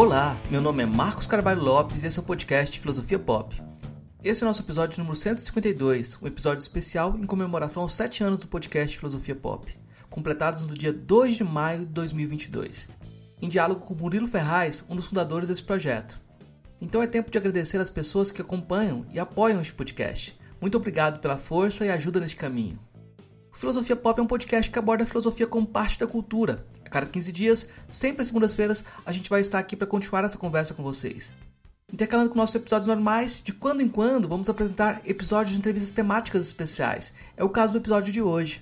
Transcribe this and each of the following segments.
Olá, meu nome é Marcos Carvalho Lopes e esse é o podcast Filosofia Pop. Esse é o nosso episódio número 152, um episódio especial em comemoração aos 7 anos do podcast Filosofia Pop, completados no dia 2 de maio de 2022, em diálogo com Murilo Ferraz, um dos fundadores desse projeto. Então é tempo de agradecer as pessoas que acompanham e apoiam este podcast. Muito obrigado pela força e ajuda neste caminho. O Filosofia Pop é um podcast que aborda a filosofia como parte da cultura. A cada 15 dias, sempre às segundas-feiras, a gente vai estar aqui para continuar essa conversa com vocês. Intercalando com nossos episódios normais, de quando em quando vamos apresentar episódios de entrevistas temáticas especiais. É o caso do episódio de hoje.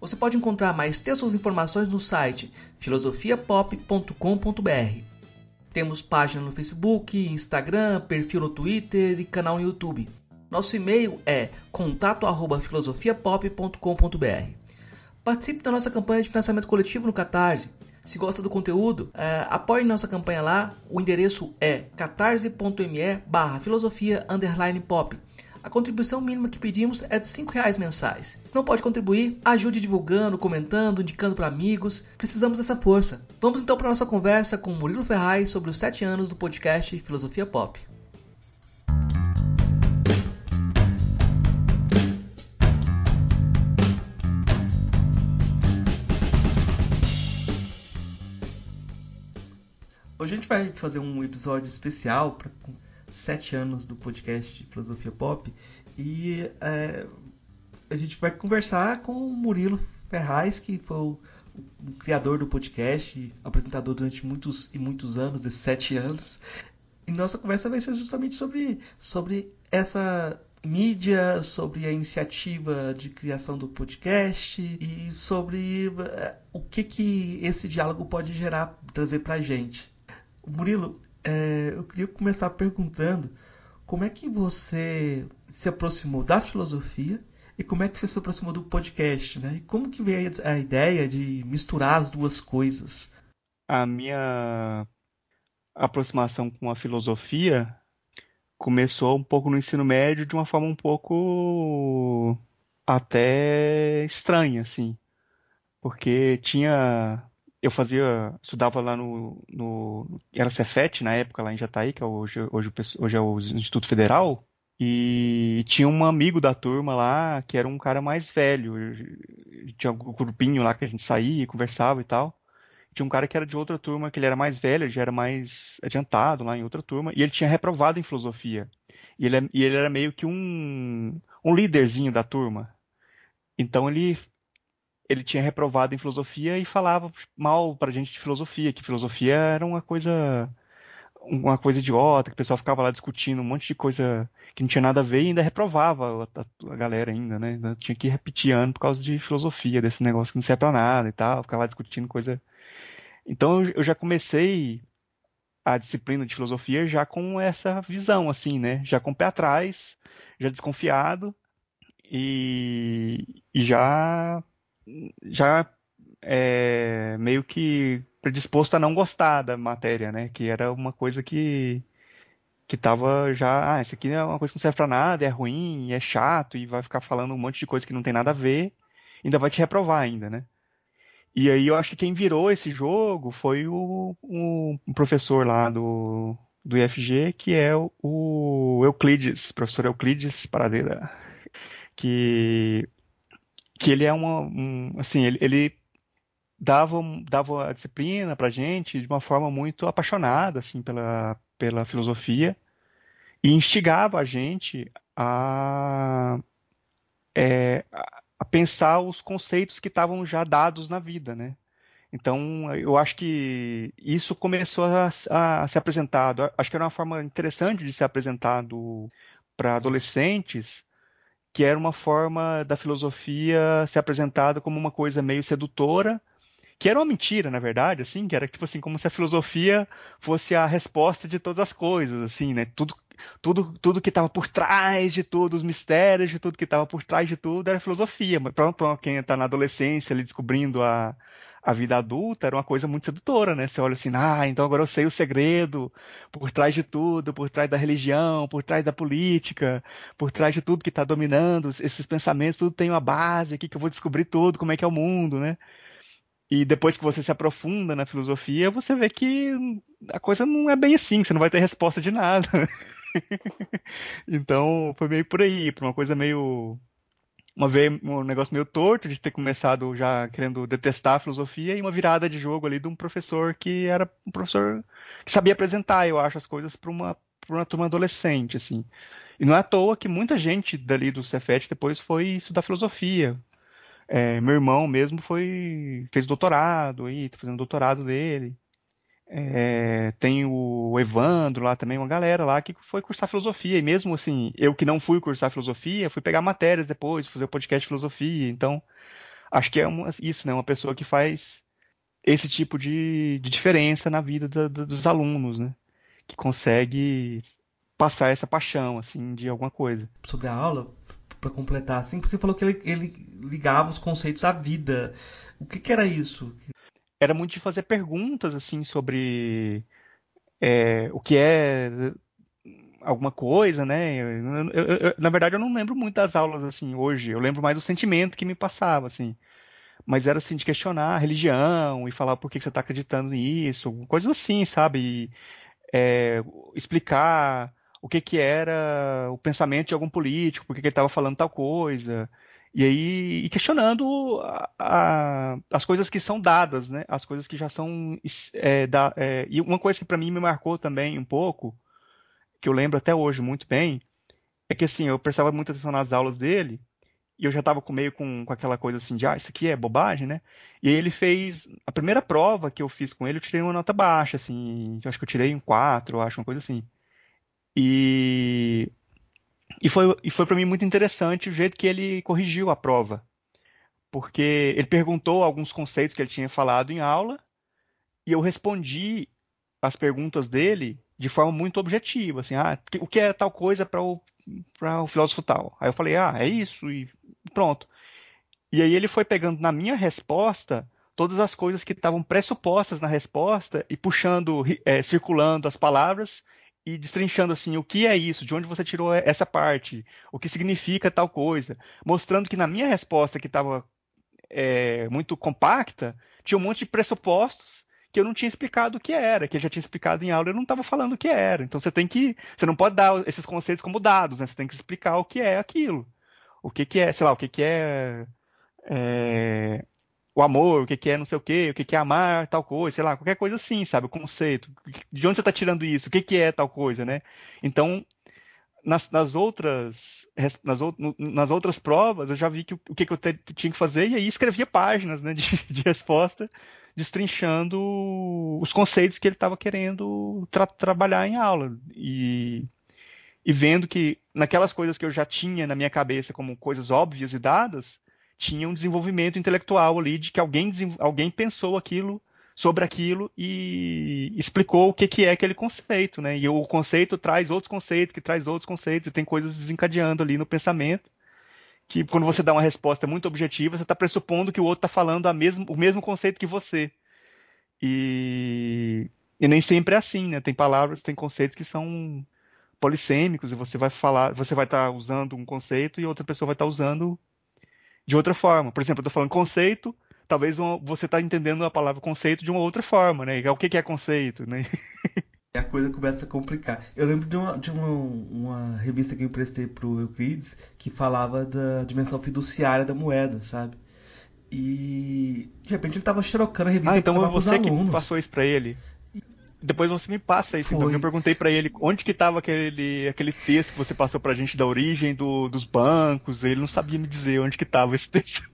Você pode encontrar mais textos e informações no site filosofiapop.com.br. Temos página no Facebook, Instagram, perfil no Twitter e canal no YouTube. Nosso e-mail é contato@filosofiapop.com.br. Participe da nossa campanha de financiamento coletivo no Catarse. Se gosta do conteúdo, é, apoie nossa campanha lá. O endereço é catarse.me barra filosofia pop. A contribuição mínima que pedimos é de R$ reais mensais. Se não pode contribuir, ajude divulgando, comentando, indicando para amigos. Precisamos dessa força. Vamos então para nossa conversa com Murilo Ferraz sobre os sete anos do podcast Filosofia Pop. Hoje a gente vai fazer um episódio especial para sete anos do podcast Filosofia Pop e é, a gente vai conversar com o Murilo Ferraz, que foi o, o, criador do podcast, apresentador durante muitos e muitos anos, desses sete anos. E nossa conversa vai ser justamente sobre, sobre essa mídia, sobre a iniciativa de criação do podcast e sobre é, o que, que esse diálogo pode gerar, trazer para a gente. Murilo, é, eu queria começar perguntando como é que você se aproximou da filosofia e como é que você se aproximou do podcast, né? E como que veio a ideia de misturar as duas coisas? A minha aproximação com a filosofia começou um pouco no ensino médio de uma forma um pouco até estranha, assim. Porque tinha eu fazia, estudava lá no, no era Cefet na época lá em Jataí, que é hoje, hoje, hoje é o Instituto Federal, e tinha um amigo da turma lá que era um cara mais velho. Tinha um grupinho lá que a gente saía, conversava e tal. Tinha um cara que era de outra turma, que ele era mais velho, já era mais adiantado lá em outra turma, e ele tinha reprovado em filosofia. E ele, e ele era meio que um, um líderzinho da turma. Então ele ele tinha reprovado em filosofia e falava mal pra gente de filosofia, que filosofia era uma coisa uma coisa idiota, que o pessoal ficava lá discutindo um monte de coisa que não tinha nada a ver e ainda reprovava a, a galera ainda, né? Tinha que repetir ano por causa de filosofia, desse negócio que não serve pra nada e tal, ficar lá discutindo coisa. Então eu já comecei a disciplina de filosofia já com essa visão, assim, né? Já com o pé atrás, já desconfiado e, e já já é, meio que predisposto a não gostar da matéria, né? Que era uma coisa que que tava já, ah, isso aqui é uma coisa que não serve para nada, é ruim, é chato e vai ficar falando um monte de coisa que não tem nada a ver, ainda vai te reprovar ainda, né? E aí eu acho que quem virou esse jogo foi o, o professor lá do, do IFG, que é o, o Euclides, professor Euclides Paradeira, que que ele é uma, um, assim, ele, ele dava, dava a disciplina pra gente de uma forma muito apaixonada, assim, pela, pela filosofia e instigava a gente a, é, a pensar os conceitos que estavam já dados na vida, né? Então, eu acho que isso começou a, a, a ser apresentado. Acho que era uma forma interessante de ser apresentado para adolescentes, que era uma forma da filosofia ser apresentada como uma coisa meio sedutora, que era uma mentira, na verdade, assim, que era tipo assim, como se a filosofia fosse a resposta de todas as coisas, assim, né? Tudo tudo tudo que estava por trás de tudo, os mistérios de tudo que estava por trás de tudo era filosofia. Mas quem está na adolescência ali descobrindo a a vida adulta era uma coisa muito sedutora, né? Você olha assim, ah, então agora eu sei o segredo por trás de tudo, por trás da religião, por trás da política, por trás de tudo que está dominando, esses pensamentos, tudo tem uma base aqui que eu vou descobrir tudo, como é que é o mundo, né? E depois que você se aprofunda na filosofia, você vê que a coisa não é bem assim, você não vai ter resposta de nada. então, foi meio por aí, por uma coisa meio uma vez um negócio meio torto de ter começado já querendo detestar a filosofia e uma virada de jogo ali de um professor que era um professor que sabia apresentar, eu acho, as coisas para uma, uma turma adolescente, assim. E não é à toa que muita gente dali do Cefet depois foi estudar filosofia. É, meu irmão mesmo foi fez doutorado aí, tá fazendo doutorado dele. É, tem o Evandro lá também, uma galera lá que foi cursar filosofia. E mesmo assim, eu que não fui cursar filosofia, fui pegar matérias depois, fazer o podcast de filosofia. Então, acho que é uma, isso, né? Uma pessoa que faz esse tipo de, de diferença na vida da, da, dos alunos, né? Que consegue passar essa paixão, assim, de alguma coisa. Sobre a aula, para completar, assim, você falou que ele, ele, ligava os conceitos à vida. O que, que era isso? Era muito de fazer perguntas assim sobre é, o que é alguma coisa, né? Eu, eu, eu, na verdade, eu não lembro muito das aulas assim hoje. Eu lembro mais do sentimento que me passava, assim. Mas era assim de questionar a religião e falar por que você está acreditando nisso, coisas assim, sabe? E, é, explicar o que que era o pensamento de algum político, por que, ele estava falando tal coisa. E aí e questionando a, a, as coisas que são dadas, né? As coisas que já são é, da, é, e uma coisa que para mim me marcou também um pouco, que eu lembro até hoje muito bem, é que assim eu prestava muita atenção nas aulas dele e eu já estava com meio com, com aquela coisa assim de ah isso aqui é bobagem, né? E aí ele fez a primeira prova que eu fiz com ele eu tirei uma nota baixa, assim, acho que eu tirei um 4, acho uma coisa assim. E e foi, e foi para mim muito interessante o jeito que ele corrigiu a prova. Porque ele perguntou alguns conceitos que ele tinha falado em aula e eu respondi as perguntas dele de forma muito objetiva. Assim, ah, o que é tal coisa para o, o filósofo tal? Aí eu falei, ah, é isso e pronto. E aí ele foi pegando na minha resposta todas as coisas que estavam pressupostas na resposta e puxando, é, circulando as palavras e destrinchando assim o que é isso, de onde você tirou essa parte, o que significa tal coisa, mostrando que na minha resposta que estava é, muito compacta tinha um monte de pressupostos que eu não tinha explicado o que era, que ele já tinha explicado em aula, eu não estava falando o que era. Então você tem que, você não pode dar esses conceitos como dados, né? Você tem que explicar o que é aquilo, o que, que é, sei lá, o que, que é, é o amor, o que, que é não sei o quê, o que, que é amar tal coisa, sei lá, qualquer coisa assim, sabe? O conceito. De onde você está tirando isso? O que, que é tal coisa, né? Então, nas, nas outras nas, nas, outras provas, eu já vi que, o que, que eu te, tinha que fazer, e aí escrevia páginas né, de, de resposta, destrinchando os conceitos que ele estava querendo tra trabalhar em aula. E, e vendo que naquelas coisas que eu já tinha na minha cabeça como coisas óbvias e dadas, tinha um desenvolvimento intelectual ali de que alguém, alguém pensou aquilo sobre aquilo e explicou o que, que é aquele conceito, né? E o conceito traz outros conceitos, que traz outros conceitos, e tem coisas desencadeando ali no pensamento, que quando você dá uma resposta muito objetiva, você está pressupondo que o outro está falando a mesmo, o mesmo conceito que você. E, e nem sempre é assim, né? Tem palavras, tem conceitos que são polissêmicos, e você vai falar, você vai estar tá usando um conceito e outra pessoa vai estar tá usando de outra forma. Por exemplo, eu estou falando conceito, talvez você está entendendo a palavra conceito de uma outra forma, né? O que, é conceito, né? a coisa começa a complicar. Eu lembro de uma, de uma, uma revista que eu emprestei pro Euclides que falava da dimensão fiduciária da moeda, sabe? E de repente ele estava xerocando a revista Ah, então você que passou isso para ele depois você me passa isso. Foi. Então eu perguntei para ele onde que estava aquele, aquele texto que você passou pra gente da origem do, dos bancos. Ele não sabia me dizer onde que estava esse texto.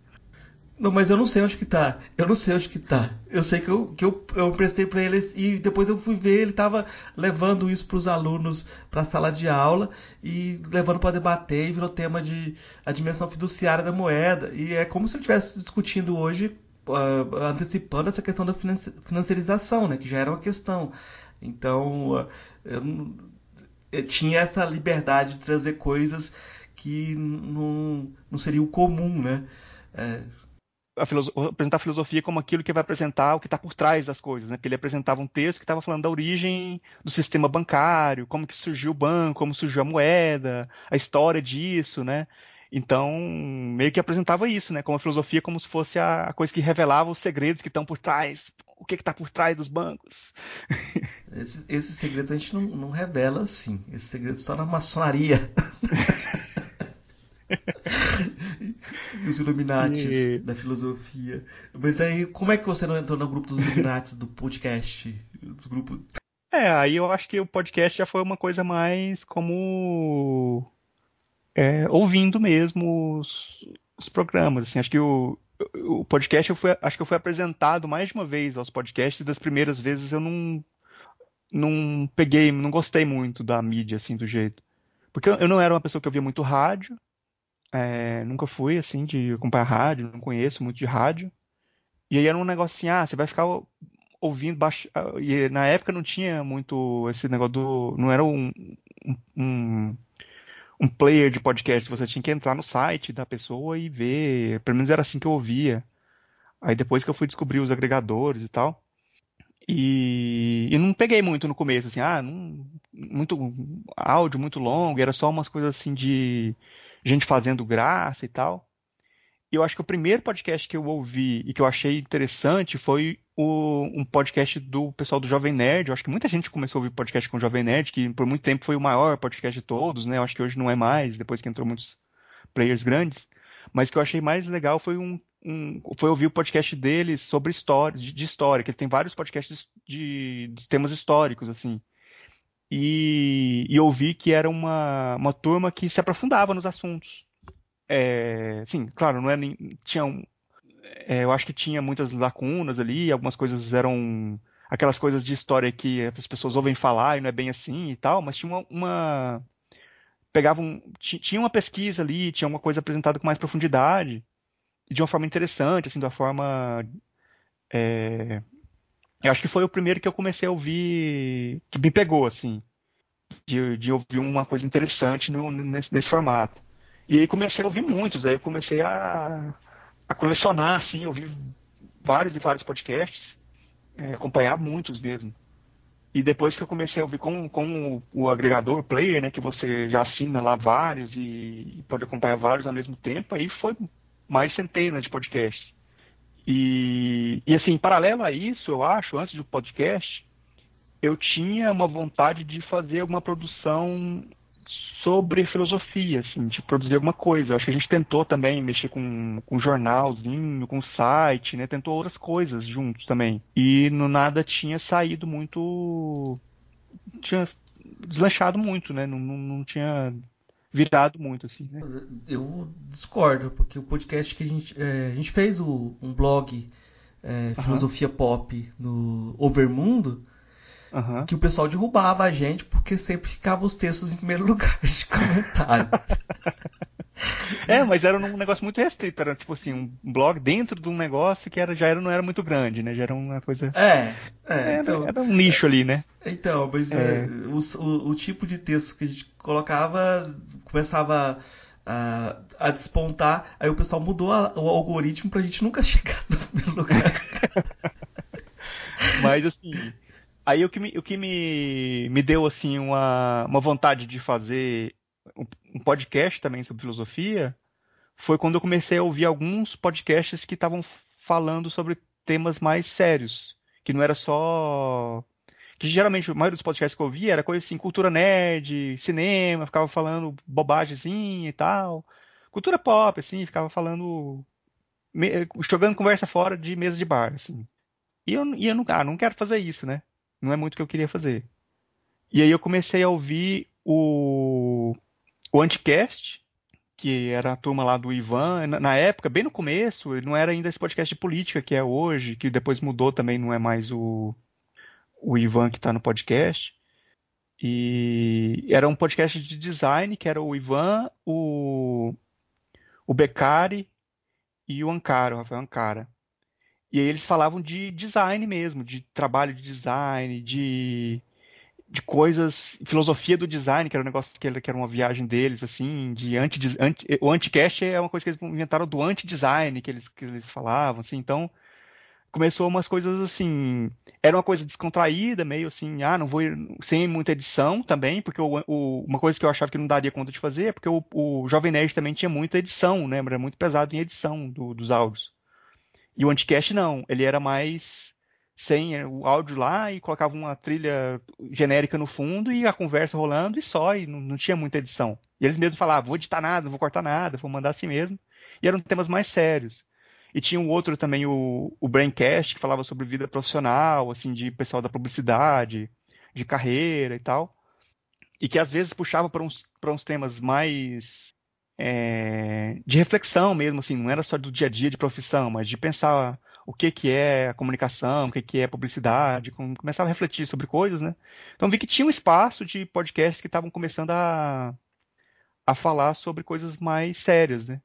Não, mas eu não sei onde que tá. Eu não sei onde que tá. Eu sei que eu, que eu, eu prestei para ele e depois eu fui ver, ele estava levando isso para os alunos para a sala de aula e levando para debater e virou tema de a dimensão fiduciária da moeda. E é como se ele estivesse discutindo hoje uh, antecipando essa questão da financiarização, né, que já era uma questão. Então, uh, eu, eu tinha essa liberdade de trazer coisas que não, não seria o comum, né? É... A apresentar a filosofia como aquilo que vai apresentar o que está por trás das coisas, né? Porque ele apresentava um texto que estava falando da origem do sistema bancário, como que surgiu o banco, como surgiu a moeda, a história disso, né? Então, meio que apresentava isso, né? Como a filosofia, como se fosse a, coisa que revelava os segredos que estão por trás. O que está por trás dos bancos. Esses, esses, segredos a gente não, não revela assim. Esses segredos só na maçonaria. Os Illuminatis e... da filosofia. Mas aí, como é que você não entrou no grupo dos Illuminatis do podcast? Dos grupos... É, aí eu acho que o podcast já foi uma coisa mais como é, ouvindo mesmo os, os, programas. Assim, acho que o, o podcast eu fui, acho que eu fui apresentado mais de uma vez aos podcasts e das primeiras vezes eu não não peguei, não gostei muito da mídia assim do jeito. Porque eu, eu não era uma pessoa que ouvia muito rádio, é, nunca fui assim de acompanhar rádio, não conheço muito de rádio. E aí era um negócio assim, ah, você vai ficar ouvindo baixo. E na época não tinha muito esse negócio do. Não era um, um, um player de podcast, você tinha que entrar no site da pessoa e ver. Pelo menos era assim que eu ouvia. Aí depois que eu fui descobrir os agregadores e tal. E, e não peguei muito no começo, assim, ah, não, muito áudio muito longo, era só umas coisas assim de gente fazendo graça e tal. Eu acho que o primeiro podcast que eu ouvi e que eu achei interessante foi o, um podcast do pessoal do Jovem Nerd. Eu acho que muita gente começou a ouvir podcast com o Jovem Nerd, que por muito tempo foi o maior podcast de todos, né? Eu acho que hoje não é mais, depois que entrou muitos players grandes. Mas o que eu achei mais legal foi um, um foi ouvir o podcast deles sobre história, de, de, história, que ele tem vários podcasts de, de temas históricos, assim. E, e ouvi que era uma, uma turma que se aprofundava nos assuntos. É, sim, claro, não é nem, tinha um, é, eu acho que tinha muitas lacunas ali, algumas coisas eram aquelas coisas de história que as pessoas ouvem falar e não é bem assim e tal, mas tinha uma, uma pegavam tinha uma pesquisa ali, tinha uma coisa apresentada com mais profundidade de uma forma interessante, assim, uma forma é, eu acho que foi o primeiro que eu comecei a ouvir que me pegou assim de, de ouvir uma coisa interessante no, nesse, nesse formato e aí comecei a ouvir muitos, aí comecei a, a colecionar, assim, ouvir vários e vários podcasts, é, acompanhar muitos mesmo. E depois que eu comecei a ouvir com, com o, o agregador player, né, que você já assina lá vários e, e, pode acompanhar vários ao mesmo tempo, aí foi mais centenas de podcasts. E, e assim, paralelo a isso, eu acho, antes do podcast, eu tinha uma vontade de fazer alguma produção sobre filosofia, assim, de produzir alguma coisa. Acho que a gente tentou também mexer com, com jornalzinho, com site, né? Tentou outras coisas juntos também. E no nada tinha saído muito. Tinha deslanchado muito, né? Não, não, não tinha virado muito, assim, né? Eu discordo, porque o podcast que a gente. É, a gente fez o, um blog é, Filosofia uhum. Pop no Overmundo Uhum. que o pessoal derrubava a gente porque sempre ficava os textos em primeiro lugar de comentário. é, mas era um negócio muito restrito, era tipo assim, um blog dentro de um negócio que era, já era, não era muito grande, né? Já era uma coisa. É, é era, então, era um nicho ali, né? Então, mas é. É, o, o, o, tipo de texto que a gente colocava começava a, a despontar, aí o pessoal mudou a, o algoritmo pra gente nunca chegar no primeiro lugar. mas assim, Aí o que me, o que me, me deu assim uma, uma vontade de fazer um podcast também sobre filosofia foi quando eu comecei a ouvir alguns podcasts que estavam falando sobre temas mais sérios, que não era só que geralmente a maioria dos podcasts que eu ouvia era coisa assim, cultura nerd, cinema, ficava falando bobagemzinha e tal. Cultura pop, assim, ficava falando. jogando conversa fora de mesa de bar, assim. E eu, e eu não, ah, não quero fazer isso, né? Não é muito o que eu queria fazer. E aí eu comecei a ouvir o, o Anticast, que era a turma lá do Ivan, na época, bem no começo, não era ainda esse podcast de política que é hoje, que depois mudou também, não é mais o, o Ivan que está no podcast. E era um podcast de design, que era o Ivan, o, o Beccari e o Ankara, o Rafael Ankara. E aí eles falavam de design mesmo, de trabalho de design, de, de coisas, filosofia do design, que era um negócio que, que era uma viagem deles, assim, de anti, anti o é uma coisa que eles inventaram do anti-design, que eles, que eles falavam, assim, então começou umas coisas assim. Era uma coisa descontraída, meio assim, ah, não vou. sem muita edição também, porque o, o, uma coisa que eu achava que não daria conta de fazer é porque o, o Jovem Nerd também tinha muita edição, né? Era muito pesado em edição do, dos áudios. E o Anticast não, ele era mais sem é, o áudio lá e colocava uma trilha genérica no fundo e a conversa rolando e só, e não, não tinha muita edição. E eles mesmos falavam, vou editar nada, não vou cortar nada, vou mandar assim mesmo. E eram temas mais sérios. E tinha um outro também, o, o Braincast, que falava sobre vida profissional, assim, de pessoal da publicidade, de carreira e tal. E que às vezes puxava para uns, uns temas mais é, de reflexão mesmo, assim, não era só do dia a dia de profissão, mas de pensar o que, que é a comunicação, o que, que é publicidade, começava a refletir sobre coisas, né? Então vi que tinha um espaço de podcasts que estavam começando a, a falar sobre coisas mais sérias, né?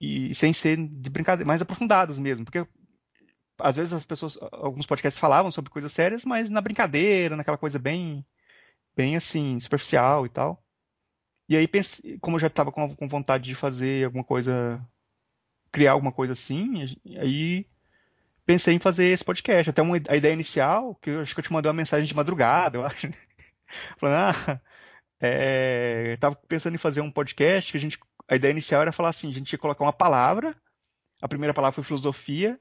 E sem ser de brincadeira, mais aprofundadas mesmo, porque às vezes as pessoas, alguns podcasts falavam sobre coisas sérias, mas na brincadeira, naquela coisa bem, bem assim, superficial e tal. E aí, pensei, como eu já estava com, com vontade de fazer alguma coisa, criar alguma coisa assim, aí pensei em fazer esse podcast. Até uma, a ideia inicial, que eu acho que eu te mandei uma mensagem de madrugada, eu acho. Né? Falando, ah, é, tava pensando em fazer um podcast que a gente. A ideia inicial era falar assim, a gente ia colocar uma palavra. A primeira palavra foi filosofia,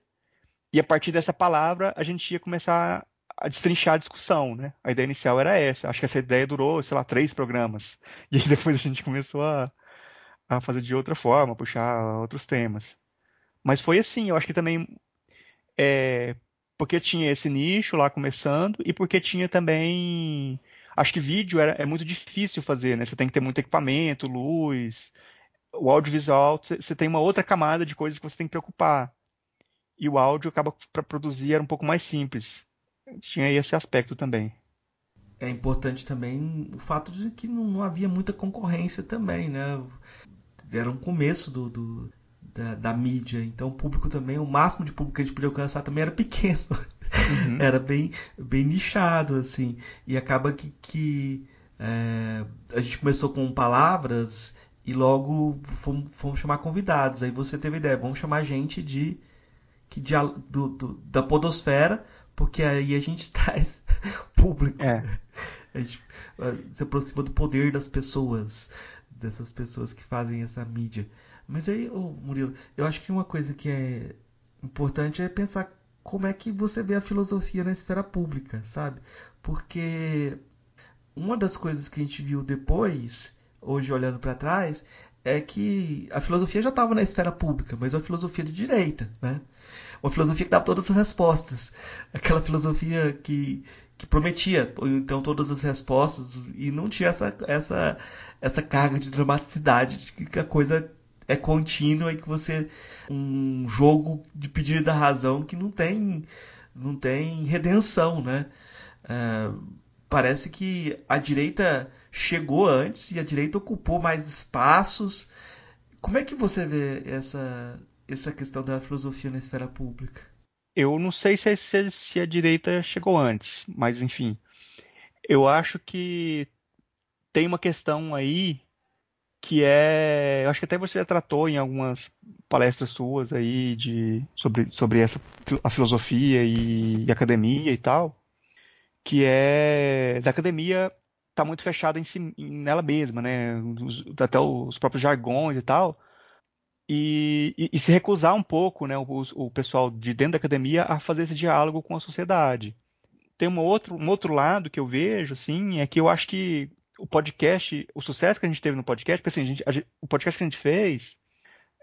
e a partir dessa palavra a gente ia começar a destrinchar a discussão, né? A ideia inicial era essa. Acho que essa ideia durou, sei lá, três programas. E aí depois a gente começou a, a fazer de outra forma, puxar outros temas. Mas foi assim, eu acho que também é, porque tinha esse nicho lá começando e porque tinha também. Acho que vídeo era, é muito difícil fazer, né? Você tem que ter muito equipamento, luz. O audiovisual, você tem uma outra camada de coisas que você tem que preocupar. E o áudio acaba para produzir era um pouco mais simples. Tinha esse aspecto também. É importante também o fato de que não, não havia muita concorrência também, né? Era um começo do, do da, da, mídia. Então o público também, o máximo de público que a gente podia alcançar também era pequeno. Uhum. era bem, bem nichado, assim. E acaba que, que é, a gente começou com palavras e logo fomos, fomos, chamar convidados. Aí você teve a ideia, vamos chamar gente de, que de do, do, da podosfera, porque aí a gente traz público. É. A gente é, se aproxima do poder das pessoas, dessas pessoas que fazem essa mídia. Mas aí, oh, Murilo, eu acho que uma coisa que é importante é pensar como é que você vê a filosofia na esfera pública, sabe? Porque uma das coisas que a gente viu depois, hoje olhando para trás, é que a filosofia já estava na esfera pública, mas uma filosofia de direita, né? Uma filosofia que dava todas as respostas. Aquela filosofia que, que prometia, então, todas as respostas e não tinha essa, essa, essa carga de dramaticidade de que a coisa é contínua e que você um jogo de pedido da razão que não tem não tem redenção, né? É, parece que a direita chegou antes e a direita ocupou mais espaços. Como é que você vê essa essa questão da filosofia na esfera pública? Eu não sei se, se, se a direita chegou antes, mas enfim, eu acho que tem uma questão aí que é, eu acho que até você já tratou em algumas palestras suas aí de sobre, sobre essa a filosofia e, e academia e tal, que é da academia tá muito fechada em si, nela mesma, né? Os, até os próprios jargões e tal. E, e, e se recusar um pouco, né, o, o, pessoal de dentro da academia a fazer esse diálogo com a sociedade. Tem um outro, um outro lado que eu vejo, assim, é que eu acho que o podcast, o sucesso que a gente teve no podcast, porque assim, a gente, a, o podcast que a gente fez,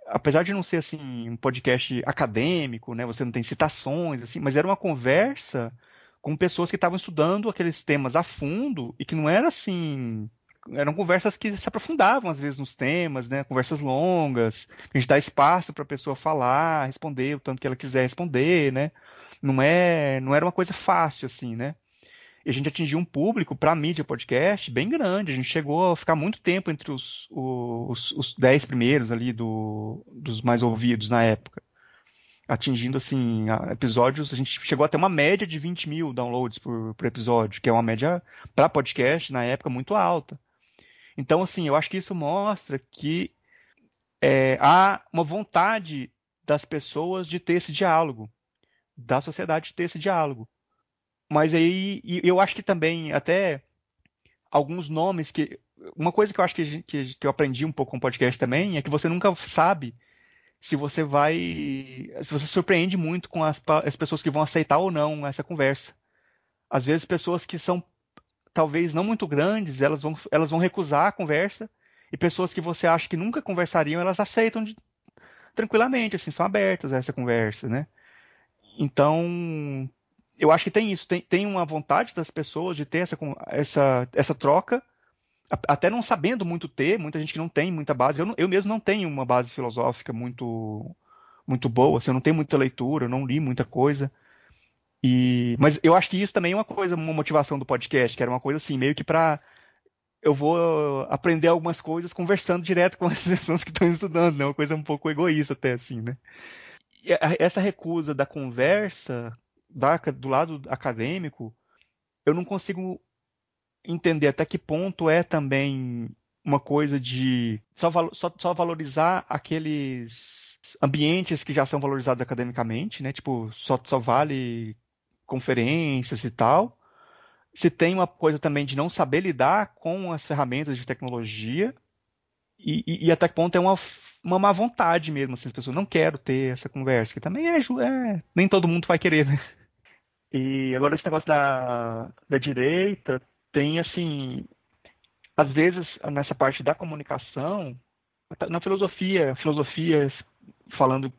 apesar de não ser assim um podcast acadêmico, né, você não tem citações assim, mas era uma conversa com pessoas que estavam estudando aqueles temas a fundo e que não era assim, eram conversas que se aprofundavam às vezes nos temas, né, conversas longas, a gente dá espaço para a pessoa falar, responder o tanto que ela quiser responder, né? Não é, não era uma coisa fácil assim, né? E a gente atingiu um público para mídia podcast bem grande. A gente chegou a ficar muito tempo entre os, os, os dez primeiros ali do, dos mais ouvidos na época. Atingindo, assim, episódios. A gente chegou a ter uma média de 20 mil downloads por, por episódio, que é uma média para podcast na época muito alta. Então, assim, eu acho que isso mostra que é, há uma vontade das pessoas de ter esse diálogo da sociedade ter esse diálogo. Mas aí eu acho que também até alguns nomes que uma coisa que eu acho que, que, que eu aprendi um pouco com o podcast também é que você nunca sabe se você vai. Se você surpreende muito com as, as pessoas que vão aceitar ou não essa conversa. Às vezes, pessoas que são talvez não muito grandes, elas vão, elas vão recusar a conversa, e pessoas que você acha que nunca conversariam, elas aceitam de, tranquilamente, assim, são abertas a essa conversa, né? Então, eu acho que tem isso, tem, tem uma vontade das pessoas de ter essa, essa, essa troca, até não sabendo muito ter, muita gente que não tem muita base. Eu, eu mesmo não tenho uma base filosófica muito muito boa, assim, eu não tenho muita leitura, eu não li muita coisa. E, mas eu acho que isso também é uma coisa, uma motivação do podcast, que era uma coisa assim, meio que para eu vou aprender algumas coisas conversando direto com as pessoas que estão estudando, né? Uma coisa um pouco egoísta até assim, né? E essa recusa da conversa da, do lado acadêmico, eu não consigo entender até que ponto é também uma coisa de só, só, só valorizar aqueles ambientes que já são valorizados academicamente, né? Tipo, só, só vale conferências e tal. Se tem uma coisa também de não saber lidar com as ferramentas de tecnologia e, e, e até que ponto é uma, uma má vontade mesmo, assim, as pessoas não quero ter essa conversa, que também é, é nem todo mundo vai querer, né? E agora esse negócio da, da direita tem assim, às vezes nessa parte da comunicação, na filosofia, filosofia falando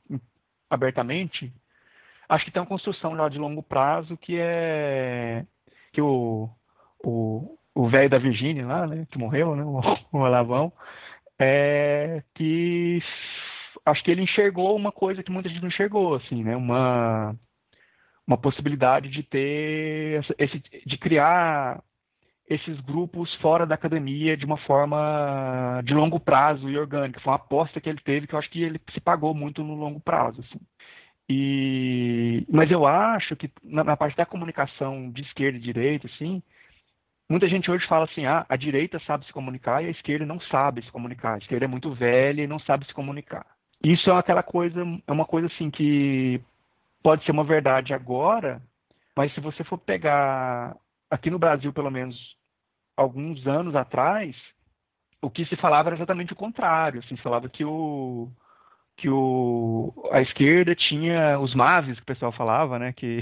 abertamente, acho que tem uma construção já de longo prazo que é que o o o velho da Virgínia lá, né, que morreu, né, o, o Olavão, é que acho que ele enxergou uma coisa que muita gente não enxergou, assim, né, uma uma possibilidade de ter esse de criar esses grupos fora da academia de uma forma de longo prazo e orgânica. Foi uma aposta que ele teve que eu acho que ele se pagou muito no longo prazo. Assim. E, mas eu acho que na, na, parte da comunicação de esquerda e direita, assim, muita gente hoje fala assim, ah, a direita sabe se comunicar e a esquerda não sabe se comunicar. A esquerda é muito velha e não sabe se comunicar. Isso é aquela coisa, é uma coisa assim que pode ser uma verdade agora, mas se você for pegar aqui no Brasil, pelo menos alguns anos atrás, o que se falava era exatamente o contrário. Assim, se falava que o que o, a esquerda tinha os maves que o pessoal falava, né, que,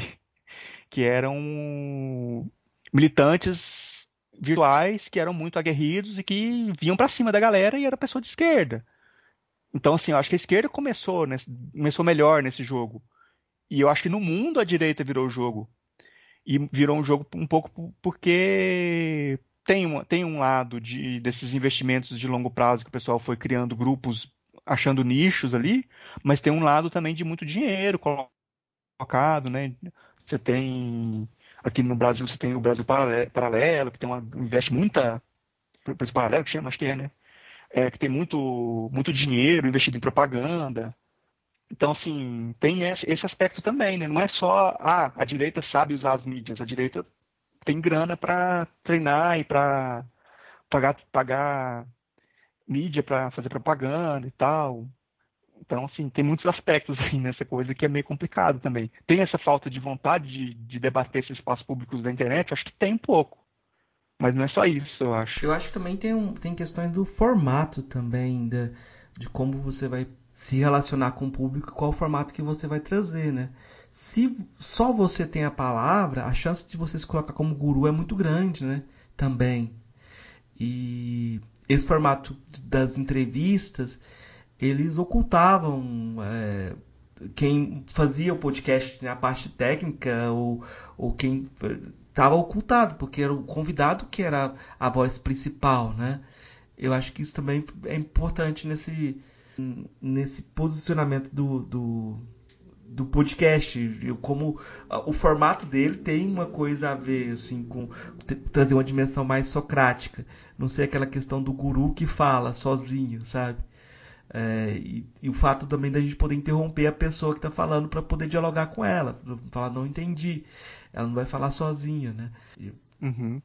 que eram militantes virtuais que eram muito aguerridos e que vinham para cima da galera e era pessoa de esquerda. Então, assim, eu acho que a esquerda começou, nesse, começou melhor nesse jogo. E eu acho que no mundo a direita virou o jogo. E virou um jogo um pouco porque tem, uma, tem um lado de, desses investimentos de longo prazo que o pessoal foi criando grupos achando nichos ali, mas tem um lado também de muito dinheiro colocado, né? Você tem aqui no Brasil você tem o Brasil Paralelo, que tem uma investe muita esse paralelo que chama, acho que é, né? É, que tem muito muito dinheiro investido em propaganda. Então, assim, tem esse aspecto também, né? Não é só, ah, a direita sabe usar as mídias, a direita tem grana para treinar e para pagar, pagar mídia para fazer propaganda e tal. Então, assim, tem muitos aspectos aí nessa coisa que é meio complicado também. Tem essa falta de vontade de, de debater esses espaços públicos da internet? Acho que tem um pouco. Mas não é só isso, eu acho. Eu acho que também tem, um, tem questões do formato também, de, de como você vai se relacionar com o público, qual o formato que você vai trazer, né? Se só você tem a palavra, a chance de você se colocar como guru é muito grande, né? Também. E esse formato das entrevistas, eles ocultavam é, quem fazia o podcast na parte técnica ou, ou quem estava ocultado, porque era o convidado que era a voz principal, né? Eu acho que isso também é importante nesse, nesse posicionamento do, do, do podcast, como o formato dele tem uma coisa a ver assim com trazer uma dimensão mais socrática, não sei aquela questão do guru que fala sozinho, sabe? É, e, e, o fato também da gente poder interromper a pessoa que está falando para poder dialogar com ela, falar não entendi, ela não vai falar sozinha, né? Uhum.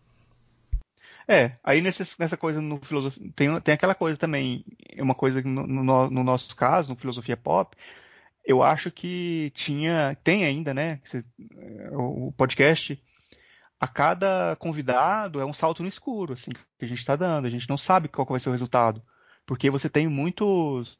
É, aí nessa coisa no filosofia tem, tem aquela coisa também, uma coisa no, no, no nosso caso, no filosofia pop, eu acho que tinha, tem ainda, né? O podcast, a cada convidado é um salto no escuro, assim, que a gente está dando. A gente não sabe qual vai ser o resultado. Porque você tem muitos,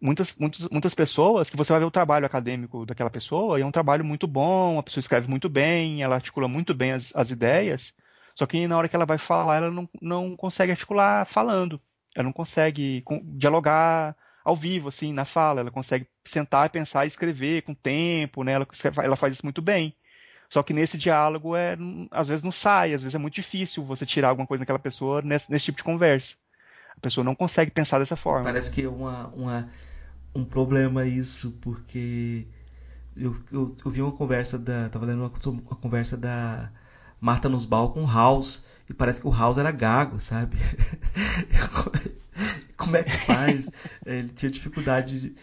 muitas, muitas, muitas pessoas que você vai ver o trabalho acadêmico daquela pessoa e é um trabalho muito bom, a pessoa escreve muito bem, ela articula muito bem as, as ideias, só que na hora que ela vai falar, ela não, não consegue articular falando. Ela não consegue dialogar ao vivo, assim, na fala. Ela consegue sentar, pensar e escrever com tempo, né? Ela, ela faz isso muito bem. Só que nesse diálogo, é, às vezes não sai, às vezes é muito difícil você tirar alguma coisa daquela pessoa nesse, nesse tipo de conversa. A pessoa não consegue pensar dessa forma. Parece que é uma, uma, um problema isso, porque eu, eu, eu vi uma conversa da. Tava lendo uma, uma conversa da Marta nos com House. E parece que o House era gago, sabe? Como é que faz? Ele tinha dificuldade de,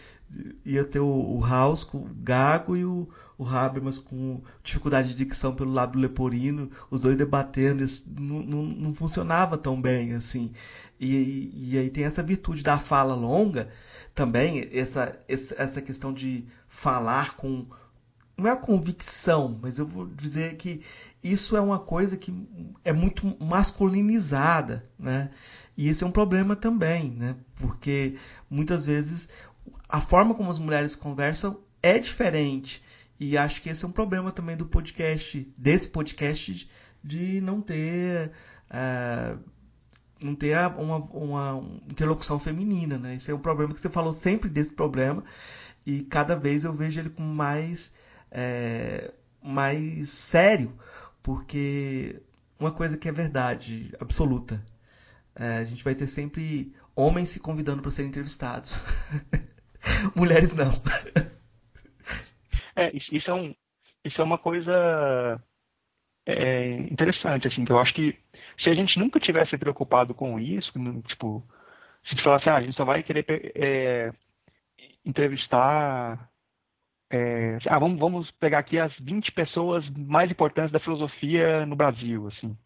ia ter o, o House com o Gago e o, o Habermas com dificuldade de dicção pelo lábio leporino, os dois debatendo, não, não, não funcionava tão bem assim. E, e, aí tem essa virtude da fala longa também, essa, essa questão de falar com. Não é a convicção, mas eu vou dizer que isso é uma coisa que é muito masculinizada, né? E esse é um problema também, né? Porque muitas vezes a forma como as mulheres conversam é diferente. E acho que esse é um problema também do podcast, desse podcast, de não ter. Uh, não ter uma, uma, interlocução feminina, né? Esse é um problema que você falou sempre desse problema e cada vez eu vejo ele com mais é, mais sério, porque uma coisa que é verdade absoluta, é, a gente vai ter sempre homens se convidando para serem entrevistados. Mulheres não. É, isso é, um, isso é uma coisa é, interessante, assim, que eu acho que se a gente nunca tivesse preocupado com isso, tipo, se a falasse, ah, a gente só vai querer é, entrevistar. É, ah, vamos, vamos pegar aqui as 20 pessoas mais importantes da filosofia no Brasil, assim.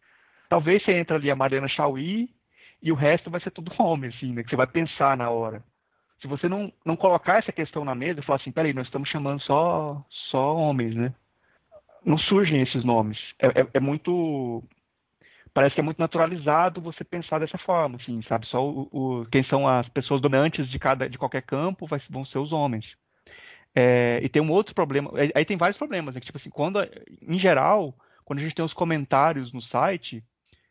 Talvez você entre ali a Mariana Chauí e o resto vai ser tudo homem, assim, né? Que você vai pensar na hora se você não, não colocar essa questão na mesa e falar assim, peraí, nós estamos chamando só, só homens, né? Não surgem esses nomes. É, é, é, muito. Parece que é muito naturalizado você pensar dessa forma, assim, sabe? Só o, o quem são as pessoas dominantes de, cada, de qualquer campo vai, vão ser os homens. É, e tem um outro problema. Aí tem vários problemas, né? Que, tipo assim, quando, em geral, quando a gente tem os comentários no site,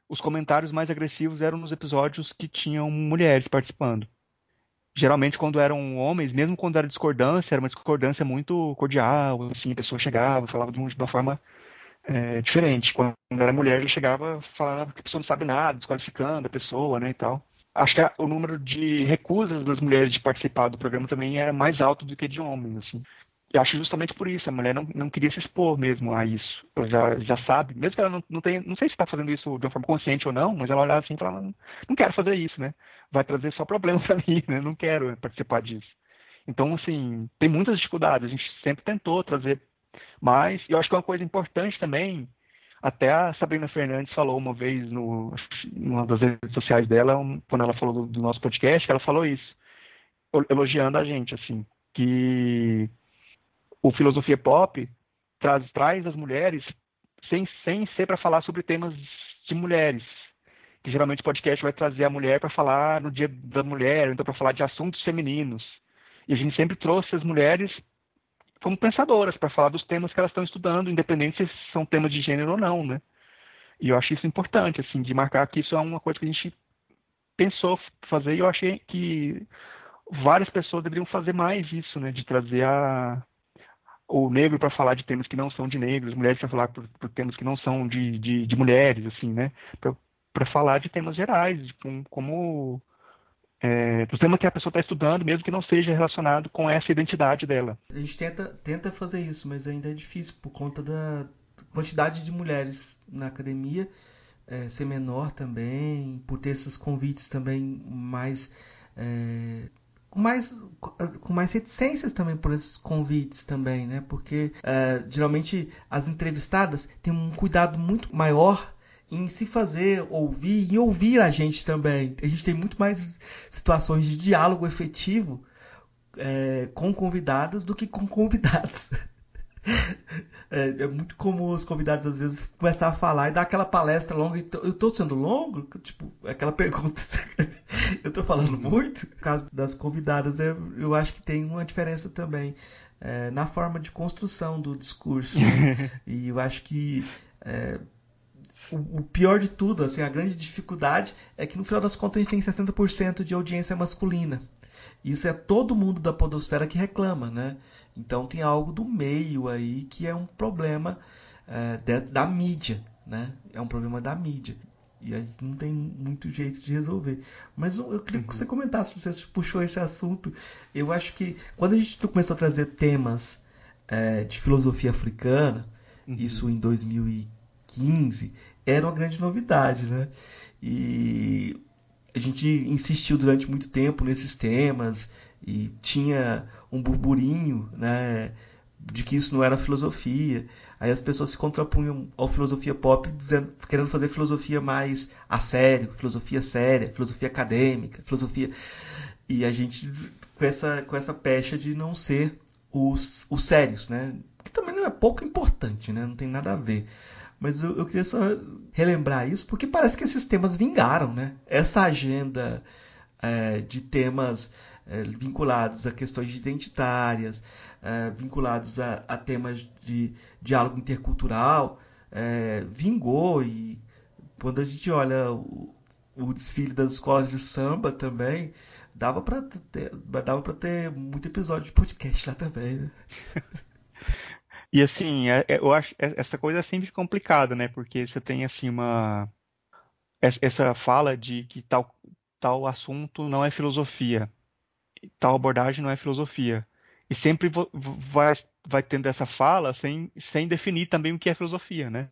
os comentários mais agressivos eram nos episódios que tinham mulheres participando geralmente quando eram homens, mesmo quando era discordância, era uma discordância muito cordial, assim, a pessoa chegava, falava de uma forma é, diferente. Quando era mulher, já chegava falando que a pessoa não sabe nada, desqualificando a pessoa, né, e tal. Acho que o número de recusas das mulheres de participar do programa também era mais alto do que de homens, assim. Acho justamente por isso, a mulher não, não queria se expor mesmo a isso. Ela já, já sabe, mesmo que ela não, não tenha, não sei se está fazendo isso de uma forma consciente ou não, mas ela olhava assim e falava, não, não quero fazer isso, né? vai trazer só problemas para mim, né? Não quero participar disso. Então, assim, tem muitas dificuldades. A gente sempre tentou trazer mais. E eu acho que é uma coisa importante também, até a Sabrina Fernandes falou uma vez no numa das redes sociais dela, quando ela falou do, do nosso podcast, que ela falou isso, elogiando a gente, assim, que o filosofia pop traz, traz as mulheres sem, sem ser para falar sobre temas de mulheres, que geralmente o podcast vai trazer a mulher para falar no dia da mulher, então para falar de assuntos femininos. E a gente sempre trouxe as mulheres como pensadoras para falar dos temas que elas estão estudando, independente se são temas de gênero ou não, né? E eu acho isso importante, assim, de marcar que isso é uma coisa que a gente pensou fazer e eu achei que várias pessoas deveriam fazer mais isso, né? De trazer a, o negro para falar de temas que não são de negros, mulheres para falar por, temas que não são de, de, de mulheres, assim, né? para falar de temas gerais, como é, do tema que a pessoa está estudando, mesmo que não seja relacionado com essa identidade dela. A gente tenta, tenta fazer isso, mas ainda é difícil por conta da quantidade de mulheres na academia é, ser menor também, por ter esses convites também mais. É, com mais, com mais reticências também por esses convites também, né? Porque é, geralmente as entrevistadas têm um cuidado muito maior em se fazer ouvir e ouvir a gente também. A gente tem muito mais situações de diálogo efetivo é, com convidadas do que com convidados. É, é, muito comum os convidados às vezes começar a falar e dar aquela palestra longa. Eu estou sendo longo? Tipo, aquela pergunta. eu estou falando muito? No caso das convidadas, é, eu acho que tem uma diferença também é, na forma de construção do discurso. Né? e eu acho que é, o, o, pior de tudo, assim, a grande dificuldade é que no final das contas a gente tem 60% de audiência masculina. Isso é todo mundo da podosfera que reclama, né? Então tem algo do meio aí que é um problema é, de, da mídia, né? É um problema da mídia. E a gente não tem muito jeito de resolver. Mas eu, eu queria que você uhum. comentasse, você puxou esse assunto. Eu acho que quando a gente começou a trazer temas é, de filosofia africana, uhum. isso em 2015, era uma grande novidade, né? E a gente insistiu durante muito tempo nesses temas e tinha um burburinho, né, de que isso não era filosofia. Aí as pessoas se contrapunham ao filosofia pop dizendo, querendo fazer filosofia mais a sério, filosofia séria, filosofia acadêmica, filosofia e a gente com essa com essa pecha de não ser os, os sérios, né? Que também não é pouco importante, né? Não tem nada a ver. Mas eu, eu, queria só relembrar isso, porque parece que esses temas vingaram, né? Essa agenda é, de temas é, vinculados a questões identitárias, é, vinculados a, a, temas de diálogo intercultural, é, vingou e quando a gente olha o, o desfile das escolas de samba também, dava para ter, dava para ter muito episódio de podcast lá também. Né? E assim, é, é, eu acho essa coisa é sempre complicada, né? Porque você tem assim uma essa fala de que tal tal assunto não é filosofia, tal abordagem não é filosofia. E sempre vai vai tendo essa fala sem sem definir também o que é filosofia, né?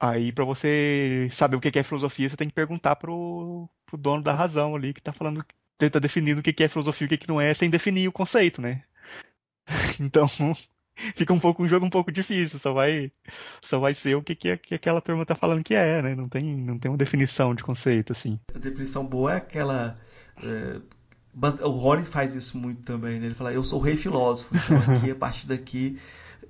Aí para você saber o que é filosofia, você tem que perguntar pro, pro dono da razão ali que está falando, tenta definir o que é filosofia e o que não é, sem definir o conceito, né? Então, fica um pouco um jogo um pouco difícil, só vai só vai ser o que, que, que aquela turma tá falando que é, né? Não tem não tem uma definição de conceito assim. A definição boa é aquela é, o Rory faz isso muito também, né? Ele fala: "Eu sou o rei filósofo". Então aqui a partir daqui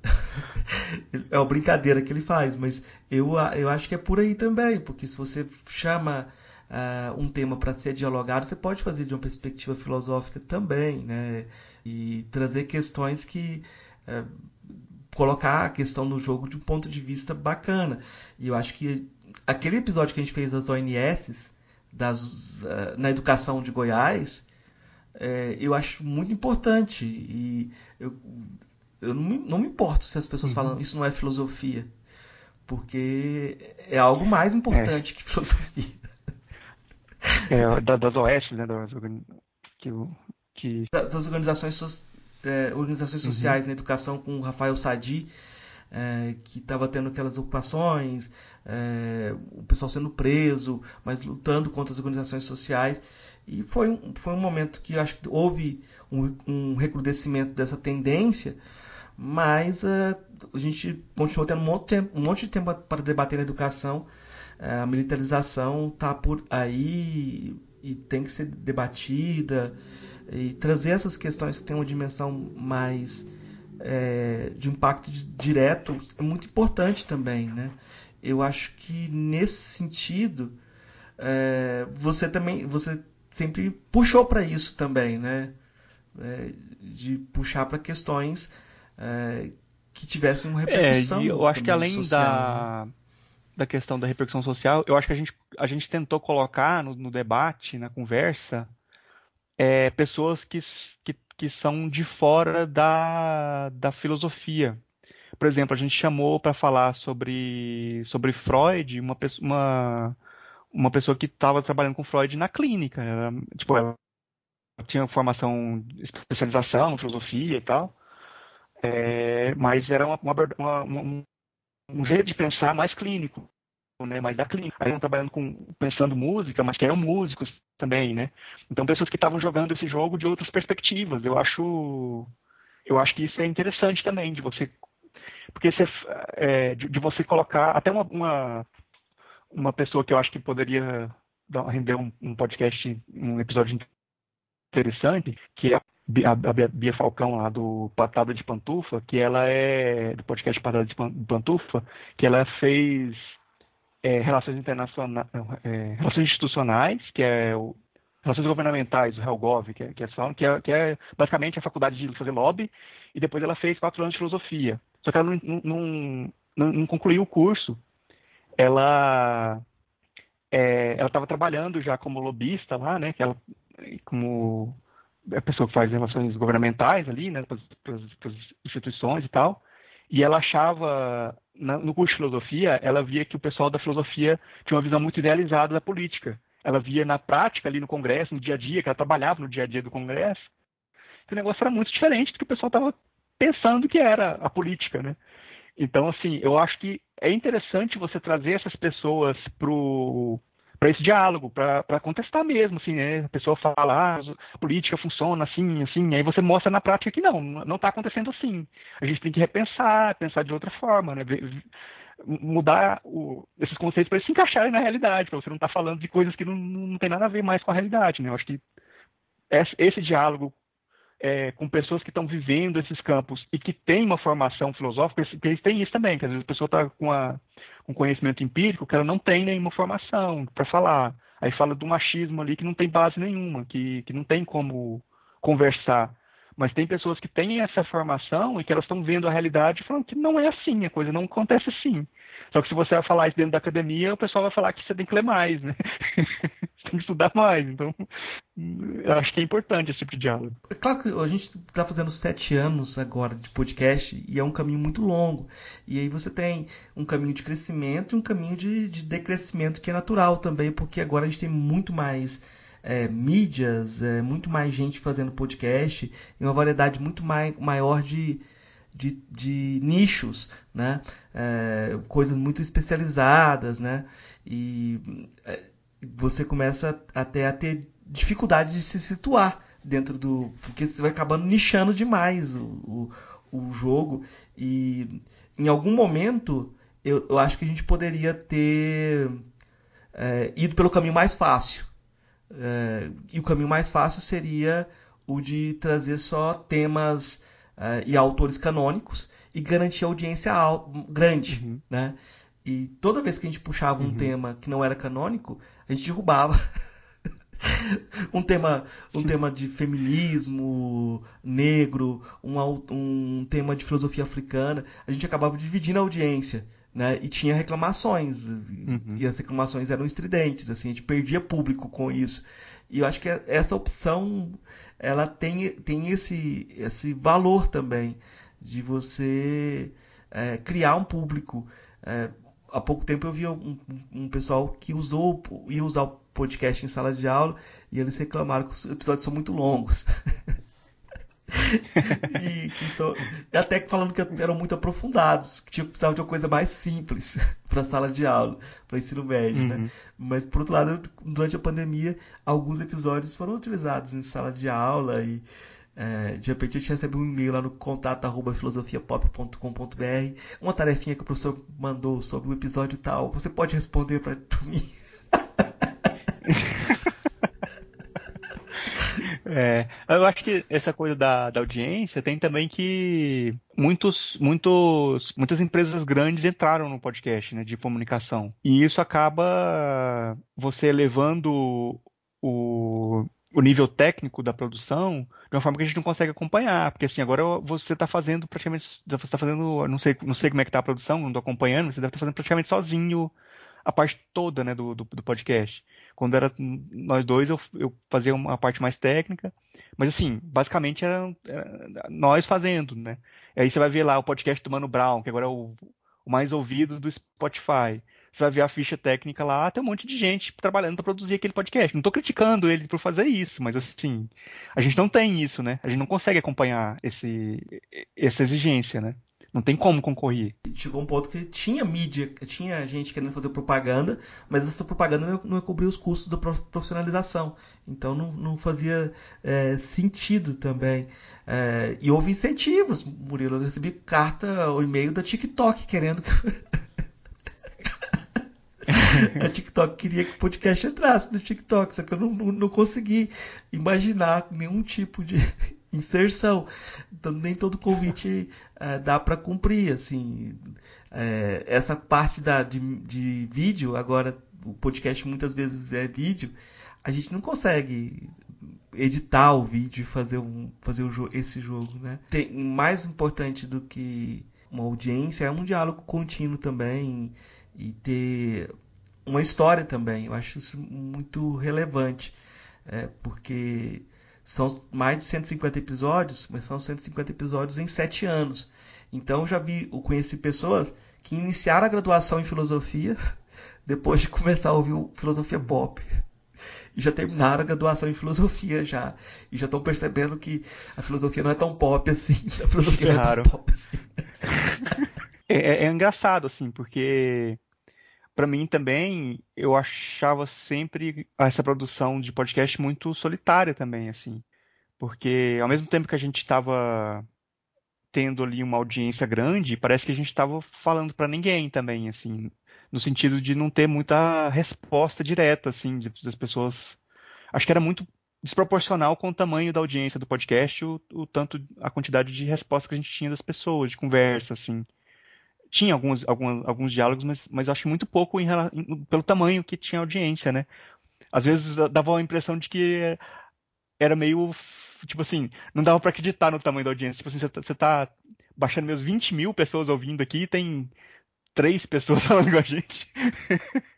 é uma brincadeira que ele faz, mas eu eu acho que é por aí também, porque se você chama uh, um tema para ser dialogado, você pode fazer de uma perspectiva filosófica também, né? E trazer questões que é, colocar a questão no jogo de um ponto de vista bacana. E eu acho que aquele episódio que a gente fez das ONS, das, uh, na educação de Goiás, é, eu acho muito importante. E eu, eu não, me, não me importo se as pessoas uhum. falam isso não é filosofia. Porque é algo mais importante é. que filosofia. É, das OS, né? Das, que, que... das organizações é, organizações uhum. sociais uhum. na educação com o Rafael Sadi, é, que estava tendo aquelas ocupações, é, o pessoal sendo preso, mas lutando contra as organizações sociais. E foi um, foi um momento que acho que houve um, um recrudescimento dessa tendência, mas uh, a gente continuou tendo um monte, de tempo, um monte de tempo para debater na educação. Uh, a militarização está por aí e tem que ser debatida e trazer essas questões que têm uma dimensão mais é, de impacto direto é muito importante também, né? Eu acho que nesse sentido é, você também você sempre puxou para isso também, né? É, de puxar para questões é, que tivessem uma repercussão. É, eu acho que além social, da né? da questão da repercussão social, eu acho que a gente, a gente tentou colocar no, no debate, na conversa, é, pessoas que, que, que são de fora da, da filosofia. Por exemplo, a gente chamou para falar sobre, sobre Freud uma, uma, uma pessoa que estava trabalhando com Freud na clínica. Ela, tipo, ela tinha formação, especialização filosofia e tal, é, mas era uma, uma, uma, um jeito de pensar mais clínico né, mais da clínica. Aí trabalhando com, pensando música, mas que eram músicos também, né? Então pessoas que estavam jogando esse jogo de outras perspectivas. Eu acho, eu acho que isso é interessante também de você, porque você, é, de, de, você colocar até uma, uma, uma pessoa que eu acho que poderia render um, um podcast, um episódio interessante, que é a Bia Falcão lá do Patada de Pantufa, que ela é do podcast Patada de Pantufa, que ela fez é, relações internacionais, é, relações institucionais, que é o relações governamentais, o Helgov, que é, que é, que é, que é basicamente a faculdade de fazer lobby, e depois ela fez quatro anos de filosofia. Só que ela não, não, não, não concluiu o curso. Ela é, ela estava trabalhando já como lobista lá, né? Que ela, como a pessoa que faz relações governamentais ali, né? Para as instituições e tal. E ela achava, no curso de filosofia, ela via que o pessoal da filosofia tinha uma visão muito idealizada da política. Ela via na prática, ali no Congresso, no dia a dia, que ela trabalhava no dia a dia do Congresso, que o negócio era muito diferente do que o pessoal estava pensando que era a política, né? Então, assim, eu acho que é interessante você trazer essas pessoas pro para esse diálogo, para contestar mesmo, assim, né? A pessoa fala, ah, a política funciona assim, assim, aí você mostra na prática que não, não está acontecendo assim. A gente tem que repensar, pensar de outra forma, né? Mudar o, esses conceitos para eles se encaixarem na realidade, para você não estar tá falando de coisas que não, não tem nada a ver mais com a realidade, né? Eu acho que esse, diálogo é, com pessoas que estão vivendo esses campos e que têm uma formação filosófica, porque eles têm isso também, que às vezes a pessoa está com, a, com conhecimento empírico que ela não tem nenhuma formação para falar. Aí fala do machismo ali que não tem base nenhuma, que, que não tem como conversar. Mas tem pessoas que têm essa formação e que elas estão vendo a realidade e falando que não é assim, a coisa não acontece assim. Só que se você vai falar isso dentro da academia, o pessoal vai falar que você tem que ler mais, né? tem que estudar mais. Então, eu acho que é importante esse tipo de diálogo. É claro que a gente está fazendo sete anos agora de podcast e é um caminho muito longo. E aí você tem um caminho de crescimento e um caminho de, de decrescimento que é natural também, porque agora a gente tem muito mais é, mídias, é, muito mais gente fazendo podcast e uma variedade muito mai, maior de, de, de nichos, né? É, coisas muito especializadas, né? E é, você começa até a ter dificuldade de se situar dentro do. Porque você vai acabando nichando demais o, o, o jogo. E em algum momento eu, eu acho que a gente poderia ter é, ido pelo caminho mais fácil. É, e o caminho mais fácil seria o de trazer só temas é, e autores canônicos e garantir audiência grande. Uhum. Né? E toda vez que a gente puxava um uhum. tema que não era canônico, a gente derrubava. um tema um tema de feminismo negro um, um tema de filosofia africana a gente acabava dividindo a audiência né e tinha reclamações uhum. e as reclamações eram estridentes assim a gente perdia público com isso e eu acho que essa opção ela tem tem esse esse valor também de você é, criar um público é, há pouco tempo eu vi um, um, pessoal que usou ia usar o podcast em sala de aula e eles reclamaram que os episódios são muito longos. e que só, até falando que eram muito aprofundados, que tipo, precisava de uma coisa mais simples para sala de aula, para ensino médio, né? uhum. né? Mas por outro lado, durante a pandemia, alguns episódios foram utilizados em sala de aula e é, de repente a gente recebe um e-mail lá no contato arroba filosofiapop.com.br, uma tarefinha que o professor mandou sobre o episódio tal. Você pode responder para mim? É, eu acho que essa coisa da, da audiência tem também que muitos, muitos, muitas empresas grandes entraram no podcast né, de comunicação. E isso acaba você elevando o, o nível técnico da produção de uma forma que a gente não consegue acompanhar, porque assim, agora você está fazendo praticamente, você está fazendo, não sei, não sei como é que está a produção, não estou acompanhando, você deve estar tá fazendo praticamente sozinho a parte toda, né, do, do, do, podcast. Quando era nós dois, eu, eu fazia uma parte mais técnica, mas assim, basicamente era, era nós fazendo, né. Aí você vai ver lá o podcast do Mano Brown, que agora é o, o mais ouvido do Spotify você vai ver a ficha técnica lá, tem um monte de gente trabalhando para produzir aquele podcast. Não estou criticando ele por fazer isso, mas assim, a gente não tem isso, né? A gente não consegue acompanhar esse, essa exigência, né? Não tem como concorrer. Chegou um ponto que tinha mídia, tinha gente querendo fazer propaganda, mas essa propaganda não ia cobrir os custos da profissionalização. Então não, não fazia é, sentido também. É, e houve incentivos, Murilo. Eu recebi carta ou e-mail da TikTok querendo que a TikTok queria que o podcast entrasse no TikTok, só que eu não, não, não consegui imaginar nenhum tipo de, inserção. Então nem todo convite é, dá para cumprir, assim. É, essa parte da, de, de vídeo, agora o podcast muitas vezes é vídeo, a gente não consegue editar o vídeo e fazer, um, fazer esse jogo, né? Tem, mais importante do que uma audiência é um diálogo contínuo também e ter uma história também. Eu acho isso muito relevante, é, porque são mais de 150 episódios, mas são 150 episódios em 7 anos. Então eu já vi, eu conheci pessoas que iniciaram a graduação em filosofia depois de começar a ouvir filosofia pop. E já terminaram a graduação em filosofia já. E já estão percebendo que a filosofia não é tão pop assim. A filosofia não é tão pop assim. É, é, é engraçado, assim, porque para mim também eu achava sempre essa produção de podcast muito solitária também, assim. Porque ao mesmo tempo que a gente estava tendo ali uma audiência grande, parece que a gente estava falando para ninguém também, assim, no sentido de não ter muita resposta direta, assim, das pessoas. Acho que era muito desproporcional com o tamanho da audiência do podcast, o, o tanto a quantidade de respostas que a gente tinha das pessoas, de conversa, assim tinha alguns, alguns, alguns diálogos, mas, mas acho muito pouco em, em, pelo tamanho que tinha audiência, né? Às vezes dava a impressão de que era meio, tipo assim, não dava para acreditar no tamanho da audiência. Tipo assim, você tá, tá baixando meus 20 mil pessoas ouvindo aqui e tem três pessoas falando com a gente.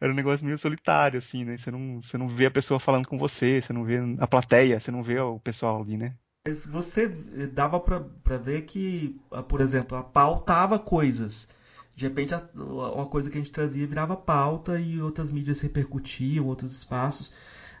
era um negócio meio solitário, assim, né? Você não, você não vê a pessoa falando com você, você não vê a plateia, você não vê o pessoal ali, né? Mas você eh, dava para ver que, ah, por exemplo, a pautava coisas. De repente, uma coisa que a gente trazia virava pauta e outras mídias repercutiam, outros espaços.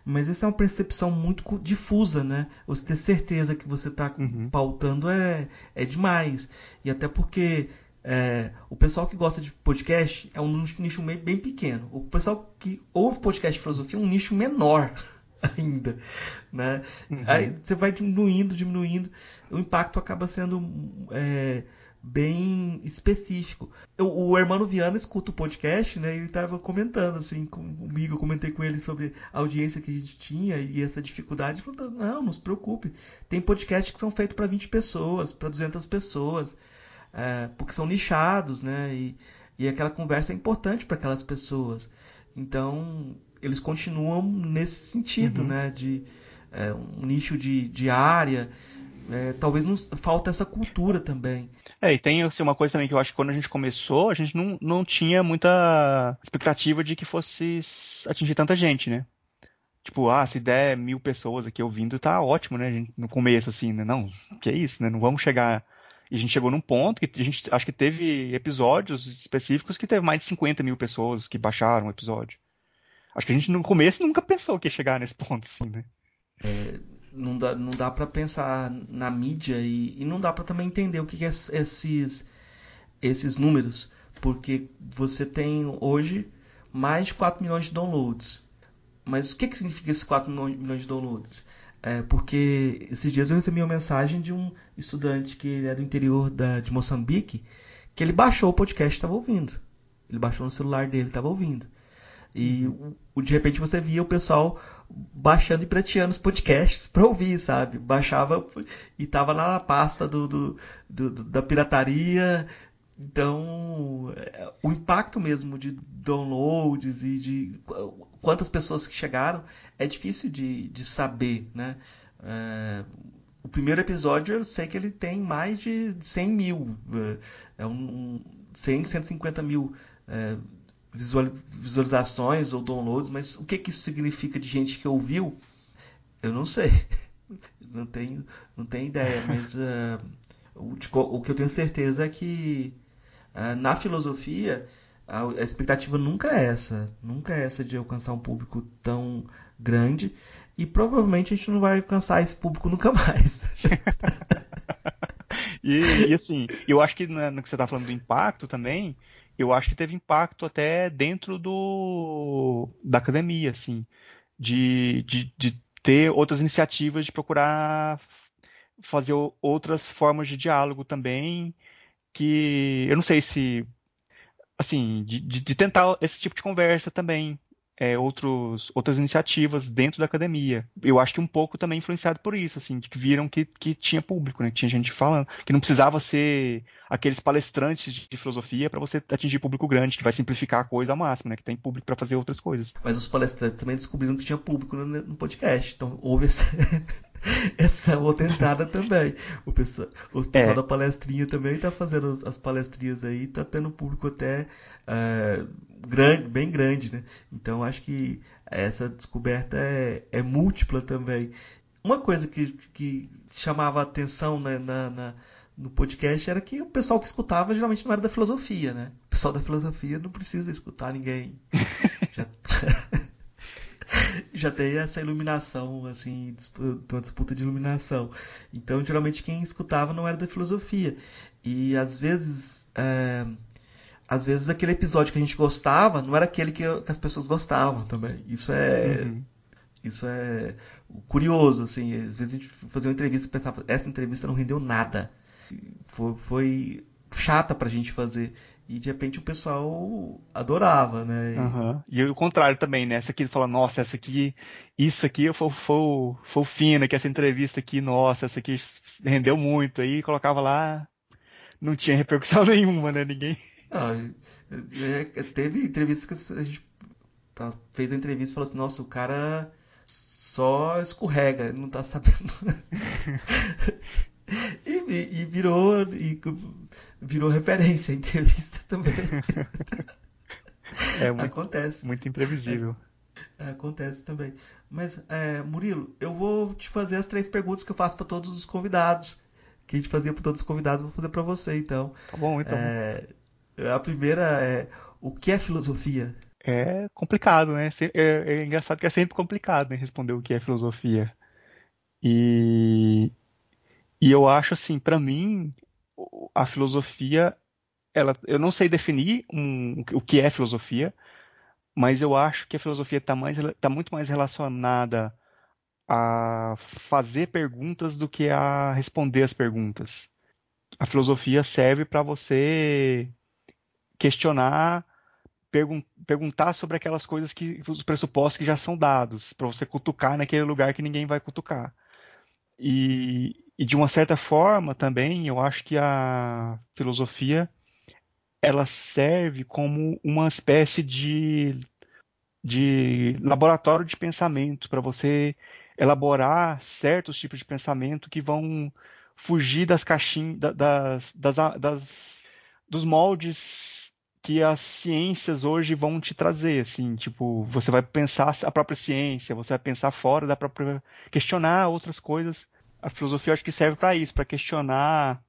Mas essa é uma percepção muito difusa, né? Você ter certeza que você está uhum. pautando é, é demais. E até porque é, o pessoal que gosta de podcast é um nicho bem pequeno. O pessoal que ouve podcast de filosofia é um nicho menor. ainda, né? Uhum. Aí você vai diminuindo, diminuindo, o impacto acaba sendo é, bem específico. Eu, o Hermano Viana escuta o podcast, né? Ele estava comentando assim comigo, eu comentei com ele sobre a audiência que a gente tinha e essa dificuldade. Ele falou: não, não se preocupe, tem podcasts que são feitos para 20 pessoas, para 200 pessoas, é, porque são nichados, né? E, e aquela conversa é importante para aquelas pessoas. Então, eles continuam nesse sentido, uhum. né? De é, um nicho de, de área. É, talvez não falta essa cultura também. É, e tem assim, uma coisa também que eu acho que quando a gente começou, a gente não, não tinha muita expectativa de que fosse atingir tanta gente, né? Tipo, ah, se der mil pessoas aqui ouvindo, tá ótimo, né? Gente, no começo, assim, né? Não, que é isso, né? Não vamos chegar. E a gente chegou num ponto que a gente acho que teve episódios específicos que teve mais de 50 mil pessoas que baixaram o episódio. Acho que a gente no começo nunca pensou que ia chegar nesse ponto, assim, né? É, não dá, não dá para pensar na mídia e, e não dá para também entender o que, que é esses, esses números. Porque você tem hoje mais de 4 milhões de downloads. Mas o que, que significa esses 4 milhões de downloads? É porque esses dias eu recebi uma mensagem de um estudante que é do interior da, de Moçambique que ele baixou o podcast e estava ouvindo. Ele baixou no celular dele estava ouvindo. E o, de repente você via o pessoal baixando e prateando os podcasts para ouvir, sabe? Baixava e tava lá na pasta do, do, do, da pirataria. Então, é, o impacto mesmo de downloads e de quantas pessoas que chegaram é difícil de, de saber, né? É, o primeiro episódio eu sei que ele tem mais de 100 mil, é um, 100, 150 mil é, visualizações ou downloads, mas o que, que isso significa de gente que ouviu? Eu não sei. Não tenho, não tenho ideia, mas uh, o, o, que eu tenho certeza é que uh, na filosofia a, a, expectativa nunca é essa. Nunca é essa de alcançar um público tão grande. E provavelmente a gente não vai alcançar esse público nunca mais. e, e, assim, eu acho que no que você está falando do impacto também, eu acho que teve impacto até dentro do da academia, assim, de, de, de ter outras iniciativas de procurar fazer outras formas de diálogo também, que eu não sei se, assim, de, de tentar esse tipo de conversa também, é, outros, outras iniciativas dentro da academia. Eu acho que um pouco também influenciado por isso, assim, que viram que, que tinha público, né? Que tinha gente falando, que não precisava ser aqueles palestrantes de, filosofia para você atingir público grande, que vai simplificar a coisa ao máximo, né? Que tem público para fazer outras coisas. Mas os palestrantes também descobriram que tinha público no, no podcast, então houve essa, essa outra entrada também. O pessoal, o pessoal é. da palestrinha também está fazendo as palestrinhas aí, está tendo público até uh, grande, bem grande, né? Então acho que essa descoberta é, é múltipla também. Uma coisa que, que chamava a atenção né, na, na, no podcast era que o pessoal que escutava geralmente não era da filosofia, né? O pessoal da filosofia não precisa escutar ninguém. Já... já tem essa iluminação, assim, uma disputa de iluminação. Então, geralmente quem escutava não era da filosofia. E às vezes, é, às vezes aquele episódio que a gente gostava não era aquele que, as pessoas gostavam também. Isso é, uhum. isso é curioso, assim. Às vezes a gente fazia uma entrevista e pensava, essa entrevista não rendeu nada. Foi, foi chata pra gente fazer. E de repente o pessoal adorava, né? Uhum. E o contrário também, né? Essa aqui fala, nossa, essa aqui, isso aqui foi, foi, foi fina, que essa entrevista aqui, nossa, essa aqui rendeu muito. Aí colocava lá, não tinha repercussão nenhuma, né? Ninguém. Ah, é, é, teve entrevista que a gente fez a entrevista e falou assim, nossa, o cara só escorrega, não tá sabendo. e, e, virou e virou referência a entrevista também. É muito, acontece. Muito imprevisível. É, acontece também. Mas, é, Murilo, eu vou te fazer as três perguntas que eu faço para todos os convidados. Que a gente fazia para todos os convidados, vou fazer para você, então. Tá bom, então. É, a primeira é: o que é filosofia? É complicado, né? É, é engraçado que é sempre complicado né, responder o que é filosofia. E e eu acho assim, para mim, a filosofia, ela, eu não sei definir um, o que é filosofia, mas eu acho que a filosofia está tá muito mais relacionada a fazer perguntas do que a responder as perguntas. A filosofia serve para você questionar, pergun perguntar sobre aquelas coisas que os pressupostos que já são dados, para você cutucar naquele lugar que ninguém vai cutucar. E, e de uma certa forma também, eu acho que a filosofia ela serve como uma espécie de, de laboratório de pensamento para você elaborar certos tipos de pensamento que vão fugir das caixinhas, das, das, das, dos moldes que as ciências hoje vão te trazer, assim, tipo, você vai pensar a própria ciência, você vai pensar fora da própria, questionar outras coisas a filosofia acho que serve para isso, para questionar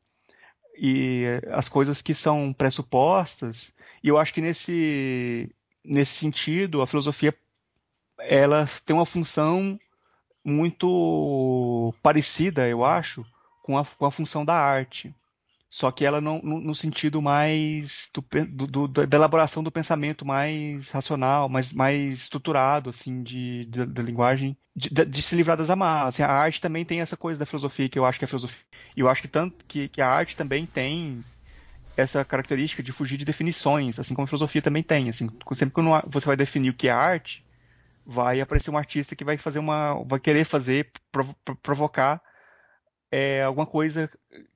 e as coisas que são pressupostas. E eu acho que nesse nesse sentido a filosofia ela tem uma função muito parecida, eu acho, com a, com a função da arte só que ela não no, no sentido mais do, do, do, da elaboração do pensamento mais racional, mais, mais estruturado, assim, de, de linguagem, de, de, se livrar das amarras. Assim, a arte também tem essa coisa da filosofia que eu acho que é filosofia. Eu acho que tanto que, que a arte também tem essa característica de fugir de definições, assim como a filosofia também tem. Assim, sempre que você vai definir o que é arte, vai aparecer um artista que vai fazer uma, vai querer fazer, provocar é, alguma coisa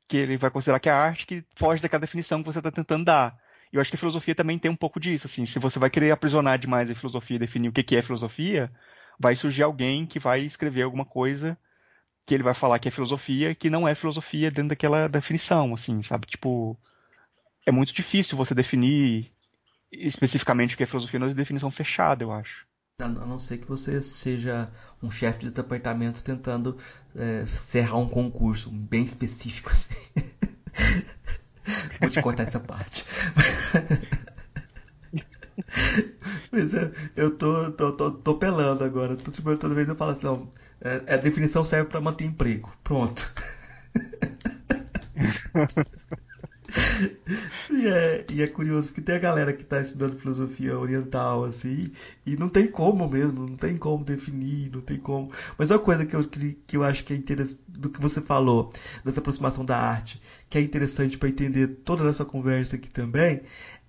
que ele vai considerar que é arte que foge daquela definição que você está tentando dar. E eu acho que a filosofia também tem um pouco disso, assim, se você vai querer aprisionar demais a filosofia definir o que é filosofia, vai surgir alguém que vai escrever alguma coisa que ele vai falar que é filosofia que não é filosofia dentro daquela definição, assim, sabe? Tipo, é muito difícil você definir especificamente o que é filosofia numa definição fechada, eu acho. A não ser que você seja um chefe de departamento tentando é, cerrar um concurso bem específico assim. Vou te cortar essa parte. Mas eu, eu tô, tô, tô, tô, pelando agora. Tô, tipo, toda vez eu falo assim, não, é, a definição serve para manter emprego. Pronto. e, é, e é curioso porque tem a galera que está estudando filosofia oriental, assim, e não tem como mesmo, não tem como definir, não tem como. Mas uma coisa que eu, que eu acho que é interessante do que você falou, dessa aproximação da arte, que é interessante para entender toda essa conversa aqui também,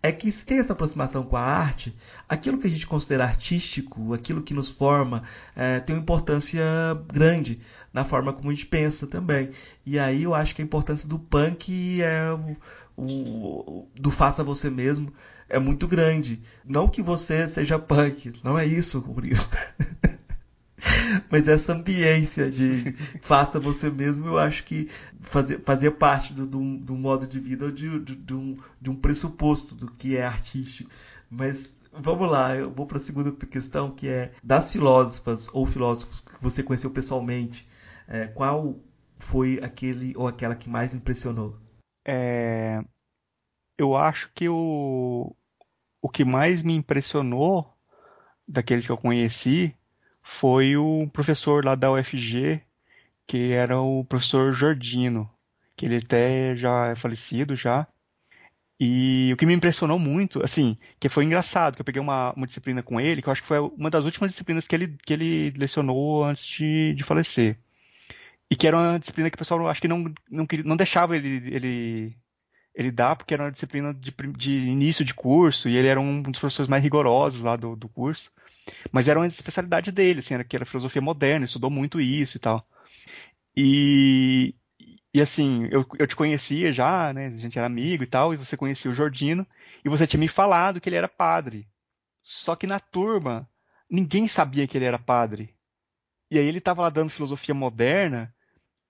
é que se tem essa aproximação com a arte, aquilo que a gente considera artístico, aquilo que nos forma, é, tem uma importância grande na forma como a gente pensa também. E aí eu acho que a importância do punk é o, o do faça você mesmo é muito grande. Não que você seja punk, não é isso, Murilo. Mas essa ambiência de faça você mesmo, eu acho que fazia, fazia parte do, do, do modo de vida ou de, de, de, um, de um pressuposto do que é artístico. Mas vamos lá, eu vou para a segunda questão, que é das filósofas ou filósofos que você conheceu pessoalmente, é, qual foi aquele ou aquela que mais impressionou? É, eu acho que o, o que mais me impressionou daqueles que eu conheci foi o professor lá da UFG, que era o professor Jordino, que ele até já é falecido já. E o que me impressionou muito, assim, que foi engraçado, que eu peguei uma, uma disciplina com ele, que eu acho que foi uma das últimas disciplinas que ele, que ele lecionou antes de, de falecer. E que era uma disciplina que o pessoal acho que não, não, queria, não deixava ele, ele, ele dar, porque era uma disciplina de, de início de curso, e ele era um dos professores mais rigorosos lá do, do curso. Mas era uma especialidade dele, assim, era que era filosofia moderna, estudou muito isso e tal. E, e assim, eu, eu te conhecia já, né? A gente era amigo e tal, e você conhecia o Jordino, e você tinha me falado que ele era padre. Só que na turma, ninguém sabia que ele era padre. E aí ele estava lá dando filosofia moderna,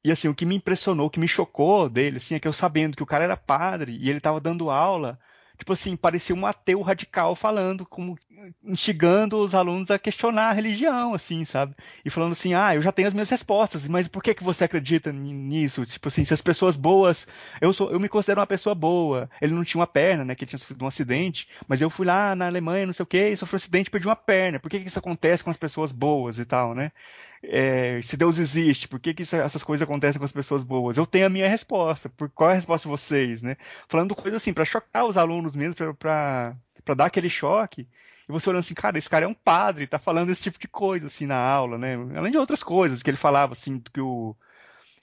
e assim, o que me impressionou, o que me chocou dele, assim, é que eu sabendo que o cara era padre e ele estava dando aula tipo assim, parecia um ateu radical falando, como instigando os alunos a questionar a religião, assim, sabe? E falando assim, ah, eu já tenho as minhas respostas, mas por que que você acredita nisso? Tipo assim, se as pessoas boas, eu sou, eu me considero uma pessoa boa. Ele não tinha uma perna, né, que ele tinha sofrido um acidente, mas eu fui lá na Alemanha, não sei o quê, e sofri um acidente e perdi uma perna. Por que que isso acontece com as pessoas boas e tal, né? É, se Deus existe, por que, que isso, essas coisas acontecem com as pessoas boas? Eu tenho a minha resposta. Por, qual é a resposta de vocês, né? Falando coisas assim, para chocar os alunos mesmo, para dar aquele choque. E você olhando assim, cara, esse cara é um padre, tá falando esse tipo de coisa, assim, na aula, né? Além de outras coisas que ele falava, assim, que o...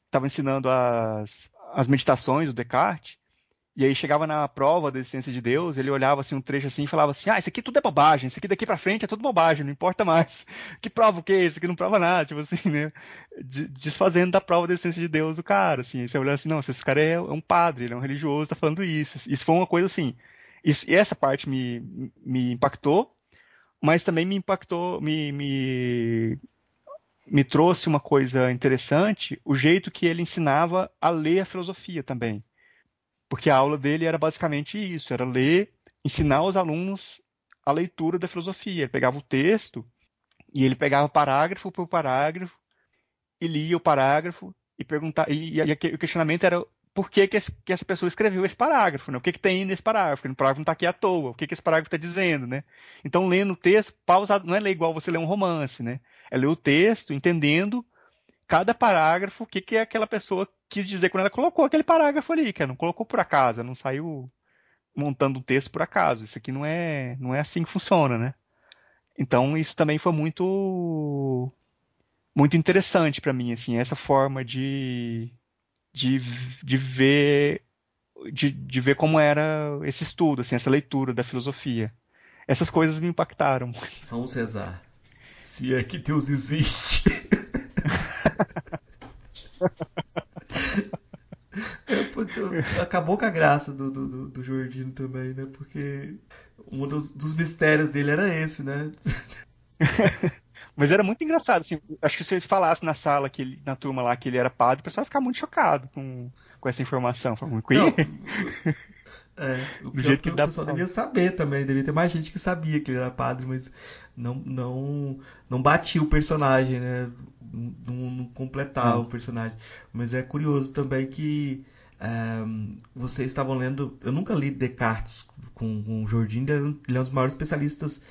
Estava ensinando as, as meditações do Descartes. E aí chegava na prova da existência de Deus, ele olhava assim um trecho assim e falava assim: "Ah, isso aqui tudo é bobagem, isso aqui daqui para frente é tudo bobagem, não importa mais. Que prova o quê? Isso aqui não prova nada", tipo assim, né? Desfazendo da prova da existência de Deus do cara, assim. Você olhando assim: "Não, esse cara é um padre, ele é um religioso, tá falando isso". Isso foi uma coisa assim. Isso, e essa parte me, me impactou, mas também me impactou, me, me me trouxe uma coisa interessante, o jeito que ele ensinava a ler a filosofia também porque a aula dele era basicamente isso, era ler, ensinar os alunos a leitura da filosofia. Ele pegava o texto e ele pegava parágrafo por parágrafo e lia o parágrafo e perguntava e, e, e o questionamento era por que, que, esse, que, essa pessoa escreveu esse parágrafo, né? O que, que tem nesse parágrafo? Porque o parágrafo não está aqui à toa. O que, que esse parágrafo está dizendo, né? Então, lendo o texto, pausado, não é ler igual você ler um romance, né? É ler o texto, entendendo cada parágrafo, o que, que aquela pessoa quis dizer quando ela colocou aquele parágrafo ali, que ela não colocou por acaso, não saiu montando um texto por acaso. Isso aqui não é, não é assim que funciona, né? Então isso também foi muito muito interessante para mim, assim, essa forma de de, de ver de, de ver como era esse estudo, assim, essa leitura da filosofia. Essas coisas me impactaram. Vamos rezar. Se é que Deus existe. É, acabou com a graça do, do, do Jordino também, né? Porque um dos, dos mistérios dele era esse, né? Mas era muito engraçado, assim. Acho que se ele falasse na sala, que ele, na turma lá, que ele era padre, o pessoal ia ficar muito chocado com, com essa informação. Falando, Não, é, o Do jeito que o pessoal devia saber também, devia ter mais gente que sabia que ele era padre, mas não não não batia o personagem, né? Não, não completava o personagem. Mas é curioso também que um, vocês estavam lendo. Eu nunca li Descartes com, com o Jordin, ele é um dos maiores especialistas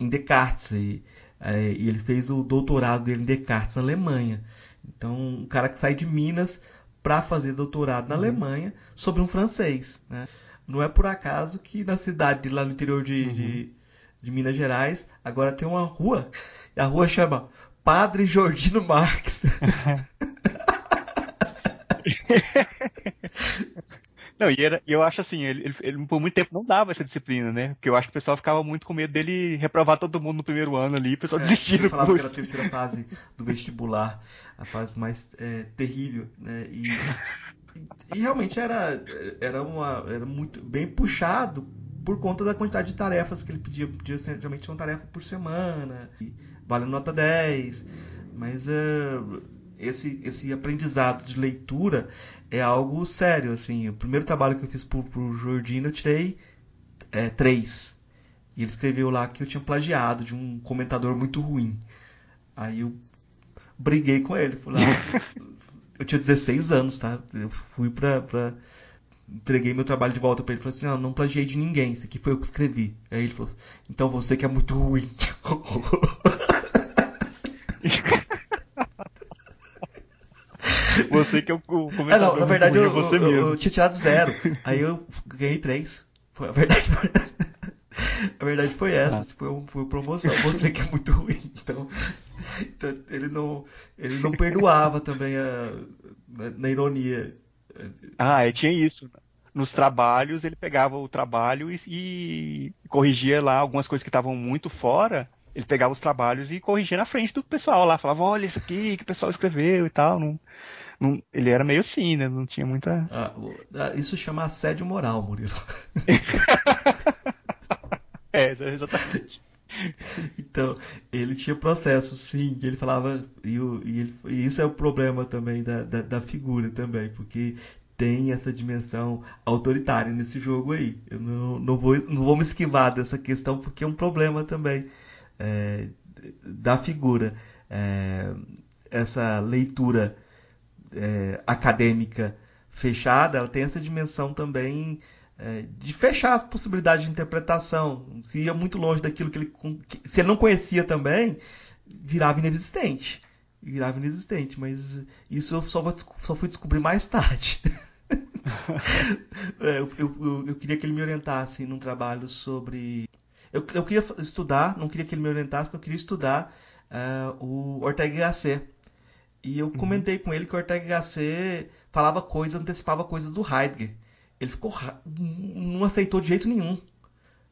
em Descartes. E, é, e ele fez o doutorado dele em Descartes na Alemanha. Então, um cara que sai de Minas para fazer doutorado na uhum. Alemanha sobre um francês. Né? Não é por acaso que na cidade, lá no interior de, uhum. de, de, Minas Gerais, agora tem uma rua. E a rua chama Padre Jordino Marques. Não, e era, eu acho assim, ele, ele, ele, por muito tempo não dava essa disciplina, né? Porque eu acho que o pessoal ficava muito com medo dele reprovar todo mundo no primeiro ano ali, o pessoal é, desistir do falava curso. que era a terceira fase do vestibular, a fase mais é, terrível, né? E, e, realmente era, era, uma, era muito bem puxado por conta da quantidade de tarefas que ele pedia. Pedia geralmente uma tarefa por semana, vale nota 10, mas... Uh, esse, esse aprendizado de leitura é algo sério, assim. O primeiro trabalho que eu fiz pro, pro Jordino eu tirei é, três. E ele escreveu lá que eu tinha plagiado de um comentador muito ruim. Aí eu briguei com ele. Falei, ah, eu tinha 16 anos, tá? Eu fui pra, pra... Entreguei meu trabalho de volta para ele. Falei assim, não, não plagiei de ninguém. Isso aqui foi eu que escrevi. Aí ele falou, então você que é muito ruim. Você que é o comentador. É, não, na verdade eu, você eu, mesmo. eu, tinha tirado zero. Aí eu ganhei três. Foi, a verdade foi, a verdade foi essa. Ah. Foi, foi promoção. Você que é muito ruim. Então, então ele, não, ele não perdoava também a, na, ironia. Ah, é, tinha isso. Nos trabalhos, ele pegava o trabalho e, e corrigia lá algumas coisas que estavam muito fora ele pegava os trabalhos e corrigia na frente do pessoal lá, falava, olha isso aqui que o pessoal escreveu e tal. Não, não, ele era meio assim, né? Não tinha muita. Ah, ah isso chama assédio moral, Murilo. é, exatamente. Então, ele tinha processo, sim, ele falava, e, e, ele, e isso é o problema também da, da, da, figura também, porque tem essa dimensão autoritária nesse jogo aí. Eu não, não, vou, não vou me esquivar dessa questão, porque é um problema também é, da figura. É, essa leitura é, acadêmica fechada, ela tem essa dimensão também é, de fechar as possibilidades de interpretação. Se ia muito longe daquilo que ele. Se ele não conhecia também, virava inexistente. Virava inexistente, mas isso eu só, vou, só fui descobrir mais tarde. é, eu, eu, eu, queria que ele me orientasse num trabalho sobre eu, eu queria estudar, não queria que ele me orientasse, não queria estudar uh, o Ortega y Gasset. E eu uhum. comentei com ele que o Ortega y Gasset falava coisas, antecipava coisas do Heidegger. Ele ficou não aceitou de jeito nenhum.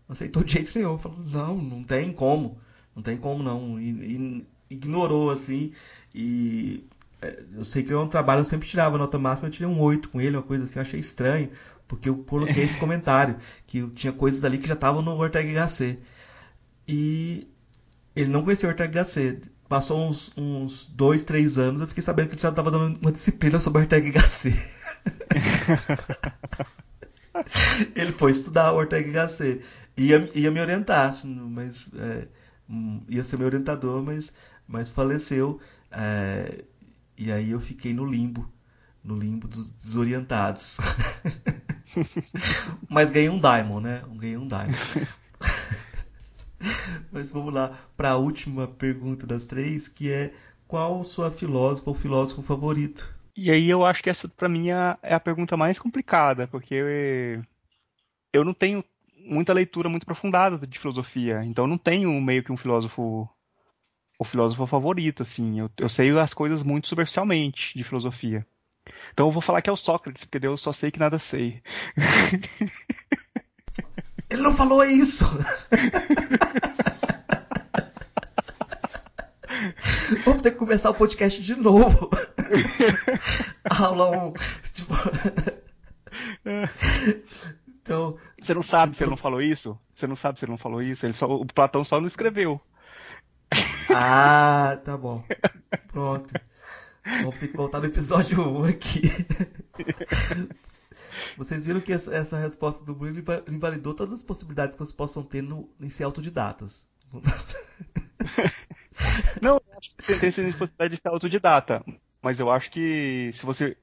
Não aceitou de jeito nenhum. Falou, não, não tem como. Não tem como não. E, e, ignorou, assim. E é, eu sei que é um trabalho, eu sempre tirava nota máxima, eu tirei um 8 com ele, uma coisa assim, eu achei estranho porque eu coloquei esse comentário, que tinha coisas ali que já estavam no Ortega HC. E ele não conhecia o Ortega HC. Passou uns, uns dois, três anos, eu fiquei sabendo que ele já estava dando uma disciplina sobre o Ortega HC. ele foi estudar o Ortega HC. Ia, ia me orientar, assim, mas é, hum, ia ser meu orientador, mas, mas faleceu. É, e aí eu fiquei no limbo no limbo dos desorientados. Mas ganhei um Diamond, né? Ganhei um Diamond. Mas vamos lá para a última pergunta das três, que é qual sua filósofa ou filósofo favorito? E aí eu acho que essa para mim é, é a pergunta mais complicada, porque eu, eu não tenho muita leitura muito aprofundada de filosofia, então não tenho meio que um filósofo o filósofo favorito, assim. Eu, eu sei as coisas muito superficialmente de filosofia. Então eu vou falar que é o Sócrates, porque eu só sei que nada sei. Ele não falou isso! Vamos ter que começar o podcast de novo. Aula 1. Tipo... Então, você não sabe se ele não falou isso? Você não sabe se ele não falou isso? Ele só, o Platão só não escreveu. Ah, tá bom. Pronto. Vamos ter que voltar no episódio 1 aqui. Vocês viram que essa, essa resposta do Bruno invalidou todas as possibilidades que vocês possam ter no, em ser autodidatas. Não, eu acho que tem essa possibilidade de ser autodidata. Mas eu acho que se você.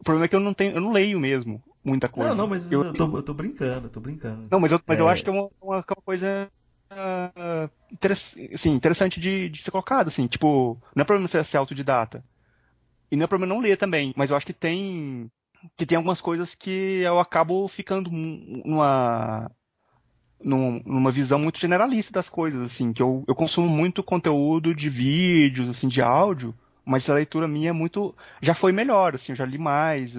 O problema é que eu não tenho, eu não leio mesmo muita coisa. Não, não, mas eu, eu, tô, eu tô brincando, eu tô brincando. Não, mas eu, mas é... eu acho que é uma, uma, uma coisa uh, assim, interessante de, de ser colocado, assim, tipo, não é problema ser, ser autodidata. E não é problema não ler também, mas eu acho que tem que tem algumas coisas que eu acabo ficando numa numa visão muito generalista das coisas, assim, que eu, eu consumo muito conteúdo de vídeos, assim, de áudio, mas a leitura minha é muito, já foi melhor, assim, eu já li mais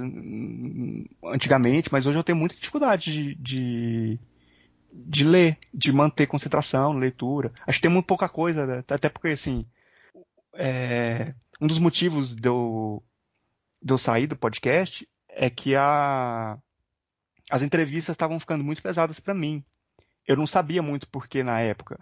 antigamente, mas hoje eu tenho muita dificuldade de, de, de ler, de manter concentração na leitura. Acho que tem muito pouca coisa, né? até porque, assim, é, um dos motivos de eu, de eu sair do podcast é que a, as entrevistas estavam ficando muito pesadas para mim. Eu não sabia muito porquê na época.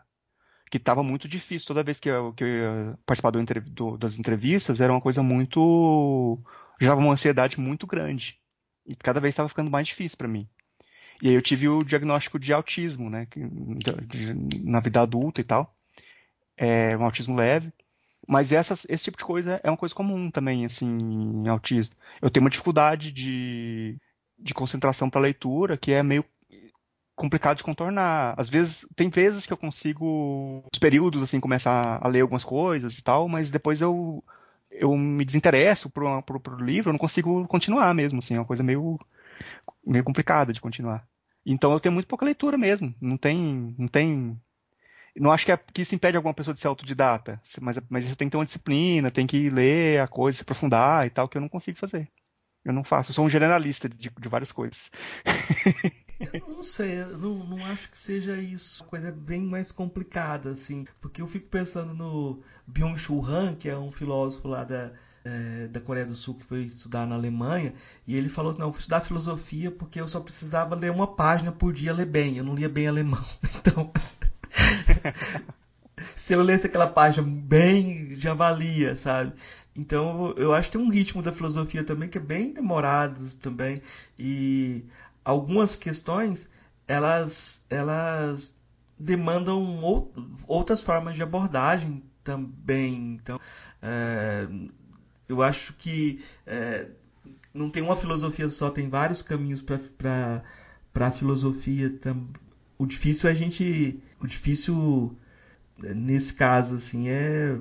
Que estava muito difícil. Toda vez que eu, que eu ia participar do, do, das entrevistas, era uma coisa muito. gerava uma ansiedade muito grande. E cada vez estava ficando mais difícil para mim. E aí eu tive o diagnóstico de autismo, né? De, de, na vida adulta e tal. É um autismo leve. Mas essa, esse tipo de coisa é uma coisa comum também, assim, em autismo. Eu tenho uma dificuldade de, de concentração para leitura que é meio complicado de contornar. Às vezes, tem vezes que eu consigo, os períodos, assim, começar a ler algumas coisas e tal, mas depois eu, eu me desinteresso pro, pro, pro livro, eu não consigo continuar mesmo, assim, é uma coisa meio, meio complicada de continuar. Então eu tenho muito pouca leitura mesmo, não tem, não tem não acho que, é, que isso impede alguma pessoa de ser autodidata, mas, mas você tem que ter uma disciplina, tem que ler a coisa, se aprofundar e tal, que eu não consigo fazer. Eu não faço, eu sou um generalista de, de várias coisas. Eu não sei, eu não, não acho que seja isso. Uma coisa bem mais complicada, assim. Porque eu fico pensando no Byung-Chul Han, que é um filósofo lá da, é, da Coreia do Sul que foi estudar na Alemanha, e ele falou assim, não, fui estudar filosofia porque eu só precisava ler uma página por dia ler bem, eu não lia bem alemão. Então, se eu lesse aquela página bem, já valia, sabe? Então eu acho que tem um ritmo da filosofia também que é bem demorado também. E algumas questões elas, elas demandam ou, outras formas de abordagem também. Então é, eu acho que é, não tem uma filosofia só, tem vários caminhos para a filosofia o difícil é a gente. O difícil, nesse caso, assim, é.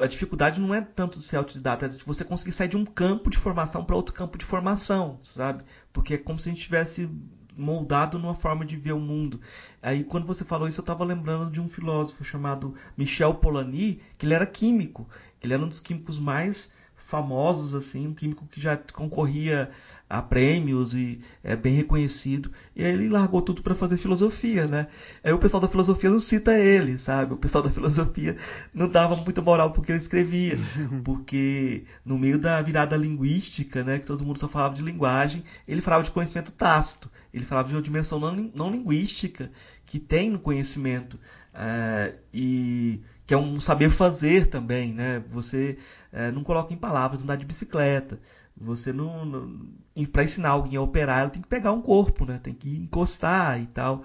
A dificuldade não é tanto de ser autodidata, é de você conseguir sair de um campo de formação para outro campo de formação, sabe? Porque é como se a gente tivesse moldado numa forma de ver o mundo. Aí quando você falou isso, eu estava lembrando de um filósofo chamado Michel Polanyi, que ele era químico. Ele era um dos químicos mais famosos, assim, um químico que já concorria a prêmios e é bem reconhecido. E aí ele largou tudo para fazer filosofia, né? Aí o pessoal da filosofia não cita ele, sabe? O pessoal da filosofia não dava muita moral porque ele escrevia, porque no meio da virada linguística, né, que todo mundo só falava de linguagem, ele falava de conhecimento tácito. Ele falava de uma dimensão não, não linguística que tem no conhecimento uh, e que é um saber fazer também, né? Você uh, não coloca em palavras andar de bicicleta. Você não, não para ensinar alguém a operar, ela tem que pegar um corpo, né? Tem que encostar e tal.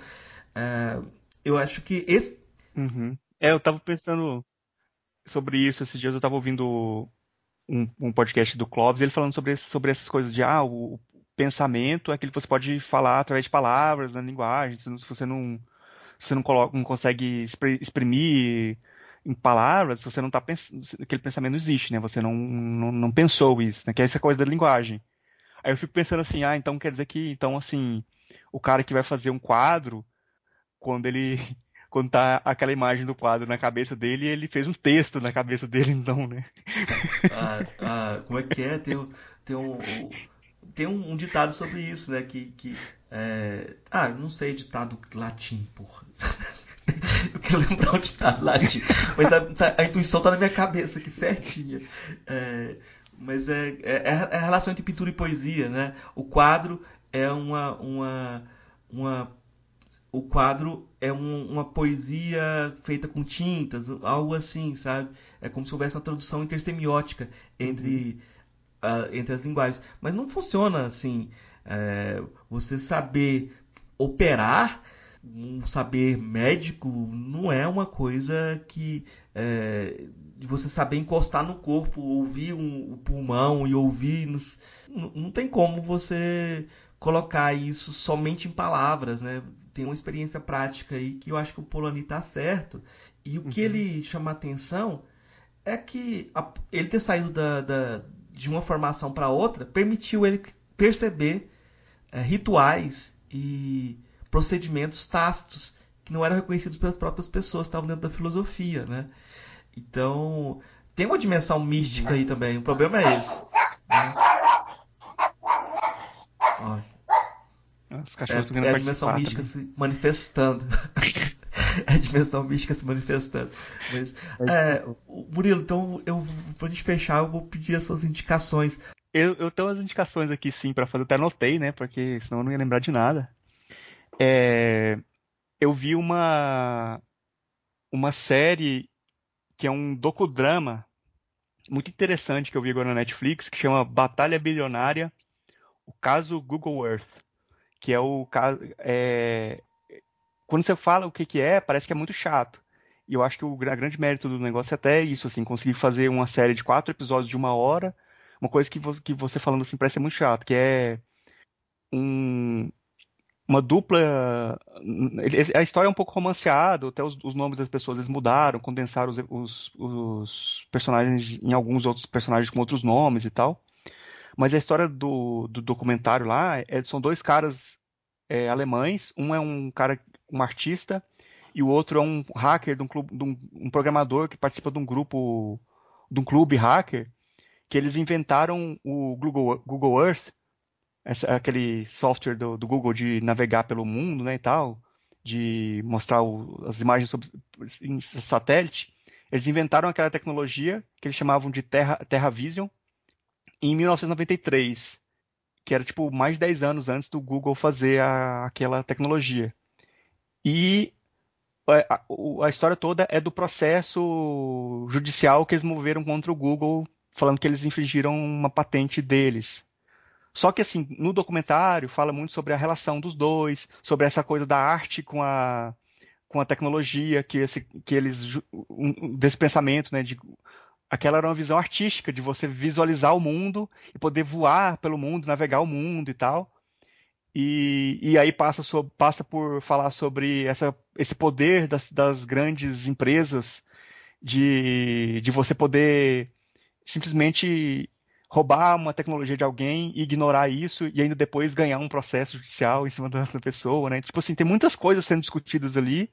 É, eu acho que esse. Uhum. É, eu tava pensando sobre isso esses dias. Eu tava ouvindo um, um podcast do Clóvis, ele falando sobre, sobre essas coisas de ah, o, o, pensamento é aquilo que você pode falar através de palavras na linguagem. Se você não, você não, coloca, não consegue exprimir em palavras, você não está pensando, aquele pensamento não existe, né? Você não, não, não pensou isso, né? Que é essa coisa da linguagem. Aí eu fico pensando assim, ah, então quer dizer que, então assim, o cara que vai fazer um quadro, quando ele, quando tá aquela imagem do quadro na cabeça dele, ele fez um texto na cabeça dele, então, né? Ah, ah como é que é? Tem, tem um, tem um, ditado sobre isso, né? Que, que é... ah, não sei ditado latim, porra. Eu quero lembrar um ditado latim. Mas a, tá, a, intuição tá na minha cabeça aqui certinha. É, mas é, é, é, a relação entre pintura e poesia, né? O quadro é uma. uma, uma o quadro é um, uma poesia feita com tintas, algo assim, sabe? É como se houvesse uma tradução intersemiótica entre, uhum. uh, entre as linguagens. Mas não funciona assim. É, você saber operar um saber médico não é uma coisa que é, de você saber encostar no corpo, ouvir um, o pulmão e ouvir. Nos, não, não tem como você colocar isso somente em palavras, né? Tem uma experiência prática aí que eu acho que o Poloni está certo. E o que uhum. ele chama atenção é que a, ele ter saído da, da, de uma formação para outra permitiu ele perceber é, rituais e procedimentos tácitos que não eram reconhecidos pelas próprias pessoas que estavam dentro da filosofia, né? Então, tem uma dimensão mística aí também. O problema é esse. Né? Os cachorros é, é a dimensão mística também. se manifestando. é a dimensão mística se manifestando. Mas, é, Murilo, então, eu, pra gente fechar, eu vou pedir as suas indicações. Eu, eu tenho as indicações aqui sim para fazer, até anotei, né? Porque senão eu não ia lembrar de nada. É, eu vi uma uma série que é um docudrama muito interessante que eu vi agora na Netflix, que chama Batalha Bilionária, o caso Google Earth, que é o caso é, quando você fala o que que é, parece que é muito chato. E eu acho que o grande mérito do negócio é até isso, assim, conseguir fazer uma série de quatro episódios de uma hora, uma coisa que, que você falando assim parece muito chato, que é um, uma dupla. A história é um pouco romanceada, até os, os nomes das pessoas eles mudaram, condensaram os, os, os, personagens em alguns outros personagens com outros nomes e tal. Mas a história do, do documentário lá é, são dois caras é, alemães. Um é um cara, um artista, e o outro é um hacker, de um, clube, de um, um programador que participa de um grupo, de um clube hacker, que eles inventaram o Google, Google Earth essa, aquele software do, do, Google de navegar pelo mundo, né, e tal, de mostrar o, as imagens sobre, em satélite, eles inventaram aquela tecnologia que eles chamavam de Terra, Terra Vision em 1993, que era tipo mais de 10 anos antes do Google fazer a, aquela tecnologia. E a, a, a, história toda é do processo judicial que eles moveram contra o Google, falando que eles infringiram uma patente deles. Só que, assim, no documentário fala muito sobre a relação dos dois, sobre essa coisa da arte com a, com a tecnologia, que, esse, que eles. Um, desse pensamento, né? De, aquela era uma visão artística, de você visualizar o mundo e poder voar pelo mundo, navegar o mundo e tal. E, e aí passa, sobre, passa por falar sobre essa, esse poder das, das grandes empresas de, de você poder simplesmente roubar uma tecnologia de alguém ignorar isso e ainda depois ganhar um processo judicial em cima da pessoa, né? Tipo assim, tem muitas coisas sendo discutidas ali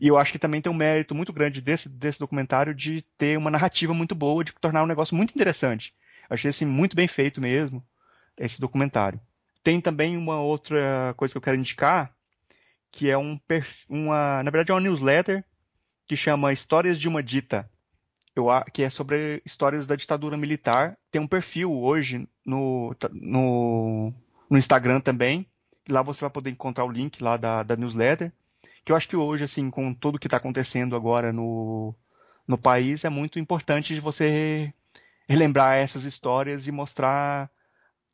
e eu acho que também tem um mérito muito grande desse, desse documentário de ter uma narrativa muito boa, de tornar um negócio muito interessante. Achei assim muito bem feito mesmo esse documentário. Tem também uma outra coisa que eu quero indicar, que é um uma, na verdade é uma newsletter que chama Histórias de uma Dita eu, que é sobre histórias da ditadura militar. Tem um perfil hoje no, no, no Instagram também. Lá você vai poder encontrar o link lá da, da newsletter. Que eu acho que hoje, assim, com tudo que está acontecendo agora no, no país, é muito importante de você relembrar essas histórias e mostrar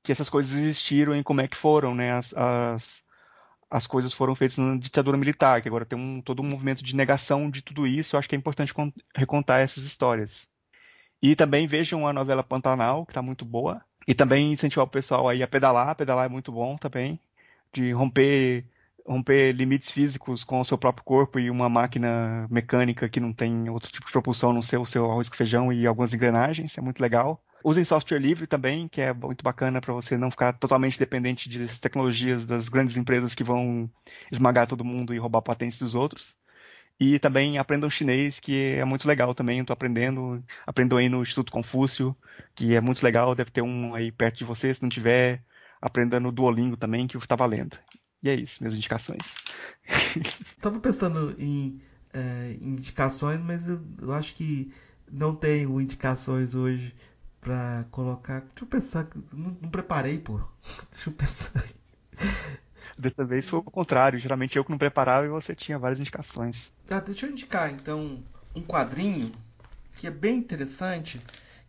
que essas coisas existiram e como é que foram, né? As, as, as coisas foram feitas na ditadura militar, que agora tem um, todo um movimento de negação de tudo isso. Eu acho que é importante recontar essas histórias. E também vejam a novela Pantanal, que está muito boa. E também incentivar o pessoal aí a pedalar. Pedalar é muito bom também. De romper, romper limites físicos com o seu próprio corpo e uma máquina mecânica que não tem outro tipo de propulsão, não ser o seu arroz com feijão e algumas engrenagens. É muito legal. Usem software livre também, que é muito bacana para você não ficar totalmente dependente de tecnologias das grandes empresas que vão esmagar todo mundo e roubar patentes dos outros. E também aprendam chinês, que é muito legal também. Estou aprendendo, aprendo aí no Instituto Confúcio, que é muito legal. Deve ter um aí perto de você. Se não tiver, aprenda no Duolingo também, que está valendo. E é isso, minhas indicações. Estava pensando em é, indicações, mas eu, eu acho que não tenho indicações hoje pra colocar. Deixa eu pensar. Não, não preparei, pô. Deixa eu pensar. Dessa vez foi o contrário. Geralmente eu que não preparava e você tinha várias indicações. Ah, deixa eu indicar então um quadrinho que é bem interessante,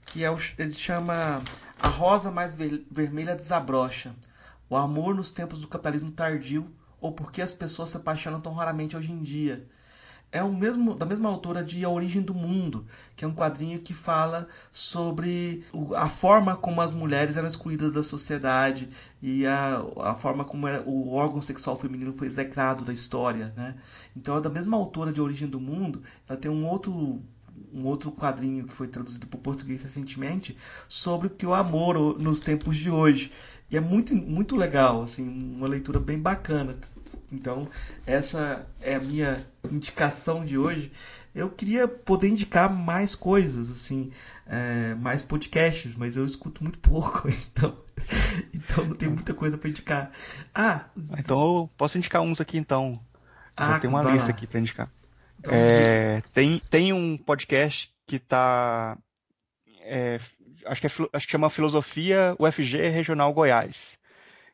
que é o, ele chama A Rosa Mais Vermelha Desabrocha. O amor nos tempos do capitalismo tardio ou por que as pessoas se apaixonam tão raramente hoje em dia é o mesmo, da mesma autora de A Origem do Mundo, que é um quadrinho que fala sobre a forma como as mulheres eram excluídas da sociedade e a, a forma como era, o órgão sexual feminino foi execrado da história. Né? Então, é da mesma autora de A Origem do Mundo, ela tem um outro um outro quadrinho que foi traduzido para o português recentemente sobre o que o amor nos tempos de hoje E é muito, muito legal, assim, uma leitura bem bacana. Então, essa é a minha indicação de hoje. Eu queria poder indicar mais coisas, assim, é, mais podcasts, mas eu escuto muito pouco, então, então não tem muita coisa para indicar. Ah, então eu posso indicar uns aqui então. Ah, Já tem uma lista lá. aqui para indicar. Então, é, tem, tem um podcast que tá. É, acho, que é, acho que chama Filosofia UFG Regional Goiás.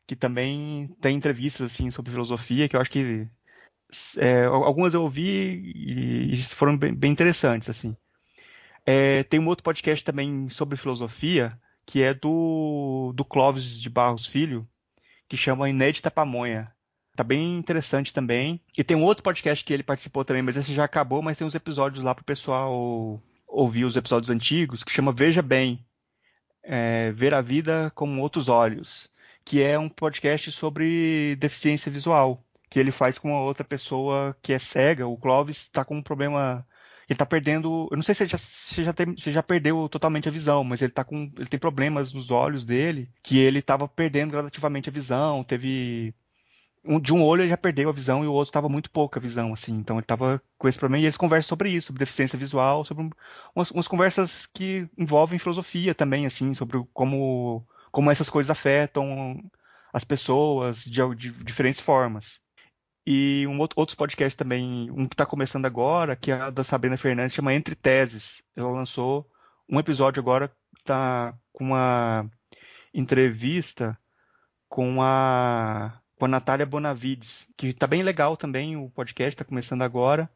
Que também tem entrevistas assim sobre filosofia, que eu acho que é, algumas eu ouvi e, foram bem, bem interessantes assim. É, tem um outro podcast também sobre filosofia, que é do, do Clóvis de Barros Filho, que chama Inédita Pamonha. Tá bem interessante também. E tem um outro podcast que ele participou também, mas esse já acabou, mas tem uns episódios lá pro pessoal ouvir os episódios antigos, que chama Veja Bem, é, Ver a Vida com Outros Olhos, que é um podcast sobre deficiência visual, que ele faz com uma outra pessoa que é cega. O Clóvis está com um problema ele tá perdendo. Eu não sei se ele já, se já, tem, se já perdeu totalmente a visão, mas ele tá com. Ele tem problemas nos olhos dele, que ele tava perdendo gradativamente a visão. Teve. Um, de um olho ele já perdeu a visão e o outro estava muito pouca visão, assim. Então ele estava com esse problema e eles conversam sobre isso, sobre deficiência visual, sobre umas, umas conversas que envolvem filosofia também, assim, sobre como, como essas coisas afetam as pessoas de, de diferentes formas. E um outro, outros podcasts também, um que está começando agora, que é a da Sabrina Fernandes, chama Entre Teses. Ela lançou um episódio agora, está com uma entrevista com a, com a Natália Bonavides, que está bem legal também, o podcast está começando agora.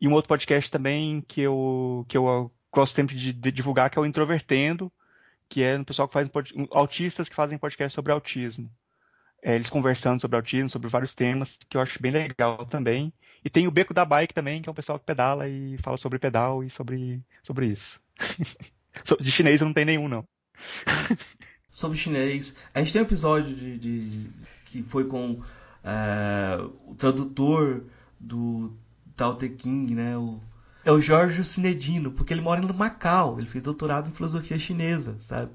E um outro podcast também que eu, que eu gosto sempre de, de divulgar, que é o Introvertendo, que é um pessoal que faz autistas que fazem podcast sobre autismo é, eles conversando sobre autismo, sobre vários temas, que eu acho bem legal também. E tem o Beco da Bike também, que é um pessoal que pedala e fala sobre pedal e sobre, sobre isso. de chinês não tem nenhum, não. sobre chinês, a gente tem um episódio de, de que foi com é, o tradutor do Tao Te King, né? O, é o Jorge Sinedino, porque ele mora no Macau, ele fez doutorado em filosofia chinesa, sabe?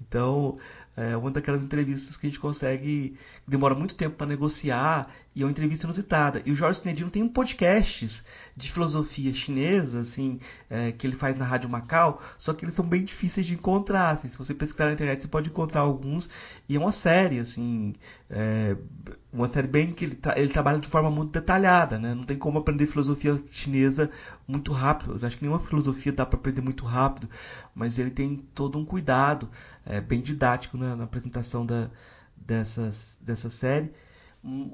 Então, é uma daquelas entrevistas que a gente consegue, demora muito tempo para negociar e é uma entrevista inusitada. E o Jorge Sinedino tem um podcast de filosofia chinesa, assim, é, que ele faz na Rádio Macau, só que eles são bem difíceis de encontrar. Assim, se você pesquisar na internet, você pode encontrar alguns. E é uma série, assim, é, uma série bem que ele, tra ele trabalha de forma muito detalhada, né? Não tem como aprender filosofia chinesa muito rápido. Eu acho que nenhuma filosofia dá para aprender muito rápido, mas ele tem todo um cuidado é, bem didático né, na apresentação da, dessas, dessa série.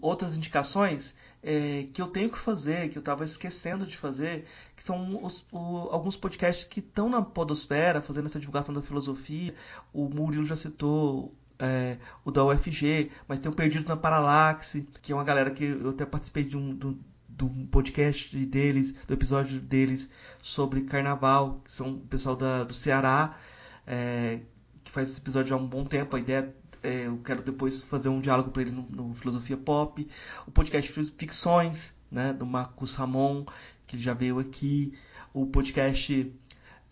Outras indicações é, que eu tenho que fazer, que eu estava esquecendo de fazer, que são os, o, alguns podcasts que estão na podosfera, fazendo essa divulgação da filosofia. O Murilo já citou é, o da UFG, mas tem o Perdido na Paralaxe, que é uma galera que eu até participei de um, do, do podcast deles, do episódio deles sobre carnaval, que são o pessoal da, do Ceará, é, faz esse episódio há um bom tempo. A ideia é, eu quero depois fazer um diálogo para eles no, no, Filosofia Pop. O podcast Ficções, né, do Marcos Ramon, que já veio aqui. O podcast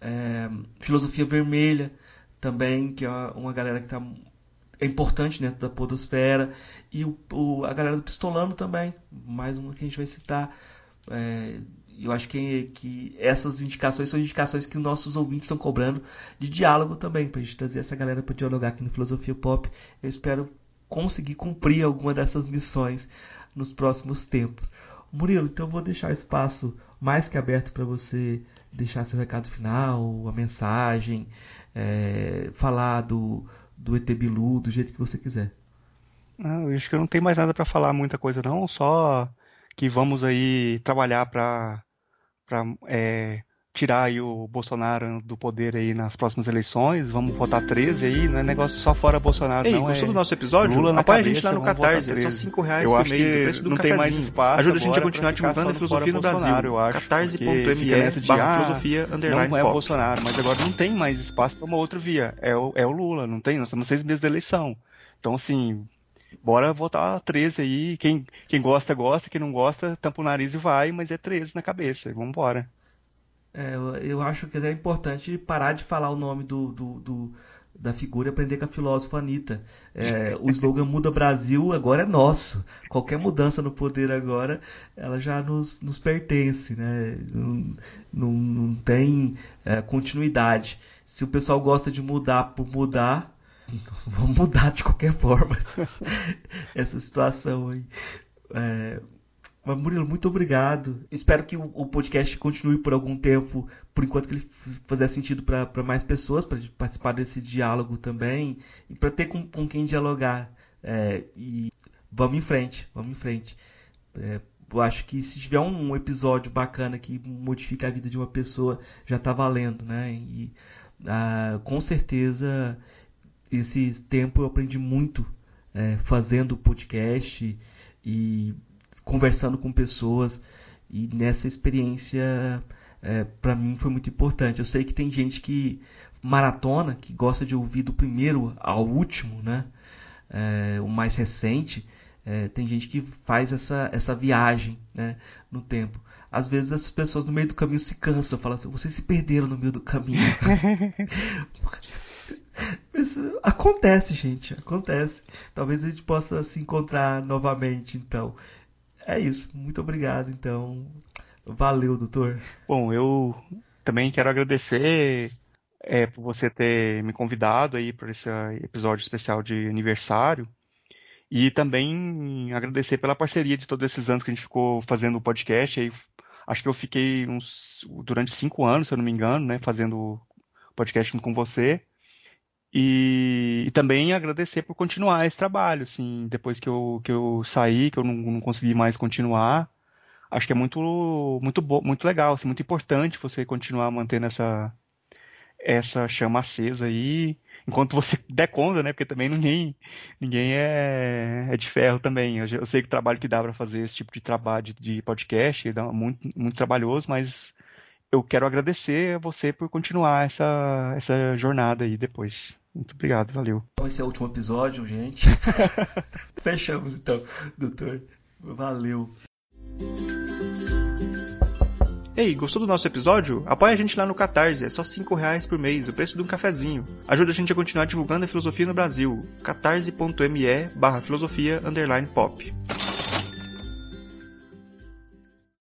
é, Filosofia Vermelha, também, que é uma galera que está é importante dentro da podosfera. E o, o, a galera do Pistolano também, mais uma que a gente vai citar. É, eu acho que, que essas indicações são indicações que os nossos ouvintes estão cobrando de diálogo também, para a gente trazer essa galera para dialogar aqui no Filosofia Pop. Eu espero conseguir cumprir alguma dessas missões nos próximos tempos. Murilo, então eu vou deixar o espaço mais que aberto para você deixar seu recado final, a mensagem, é, falar do, do ET Bilu do jeito que você quiser. Eu acho que eu não tenho mais nada para falar, muita coisa não, só que vamos aí trabalhar para é, tirar aí o Bolsonaro do poder aí nas próximas eleições. Vamos votar 13 aí, não é negócio só fora Bolsonaro, Ei, não. gostou é do nosso episódio? Lula Apoia a gente lá no Catarse, é só 5 reais por mês, o preço do não tem mais espaço Ajuda a gente a continuar divulgando a filosofia no Brasil. catarse.me barra filosofia underline Não é o Bolsonaro, mas agora não tem mais espaço para uma outra via. É o, é o Lula, não tem? Nós estamos seis meses da eleição. Então, assim, bora votar 13 aí. Quem, quem gosta, gosta. Quem não gosta, tampa o nariz e vai, mas é 13 na cabeça. Vamos embora. É, eu, eu acho que é importante parar de falar o nome do, do, do, da figura e aprender com a filósofa Anitta. É, o slogan Muda Brasil agora é nosso. Qualquer mudança no poder agora, ela já nos, nos pertence, né? Não, não, não tem é, continuidade. Se o pessoal gosta de mudar por mudar, vamos mudar de qualquer forma essa situação aí. É, mas Murilo, muito obrigado. Espero que o, o, podcast continue por algum tempo, por enquanto que ele fizer sentido para mais pessoas, para participar desse diálogo também e para ter com, com, quem dialogar. É, e vamos em frente, vamos em frente. É, eu acho que se tiver um, um, episódio bacana que modifica a vida de uma pessoa, já está valendo, né? E ah, com certeza esse tempo eu aprendi muito é, fazendo podcast e conversando com pessoas e nessa experiência é, para mim foi muito importante. Eu sei que tem gente que maratona, que gosta de ouvir do primeiro ao último, né? É, o mais recente. É, tem gente que faz essa, essa viagem né, no tempo. Às vezes essas pessoas no meio do caminho se cansam, falam assim, vocês se perderam no meio do caminho. Isso acontece, gente, acontece. Talvez a gente possa se encontrar novamente, então. É isso. Muito obrigado, então. Valeu, doutor. Bom, eu também quero agradecer é, por você ter me convidado aí para esse episódio especial de aniversário. E também agradecer pela parceria de todos esses anos que a gente ficou fazendo o podcast. Aí, acho que eu fiquei uns durante cinco anos, se eu não me engano, né, fazendo podcast com você. E, e, também agradecer por continuar esse trabalho, assim, depois que eu, que eu saí, que eu não, não consegui mais continuar. Acho que é muito, muito, bo muito legal, assim, muito importante você continuar mantendo essa, essa chama acesa aí, enquanto você der conta, né? Porque também ninguém, ninguém é, é de ferro também. Eu, eu sei que o trabalho que dá para fazer esse tipo de trabalho de, de podcast é muito, muito trabalhoso, mas eu quero agradecer a você por continuar essa, essa jornada aí depois. Muito obrigado, valeu. Então esse é o último episódio, gente. Fechamos então, doutor. Valeu. Ei, gostou do nosso episódio? Apoia a gente lá no Catarse, é só 5 reais por mês, o preço de um cafezinho. Ajuda a gente a continuar divulgando a filosofia no Brasil. catarse.me barra filosofia underline pop.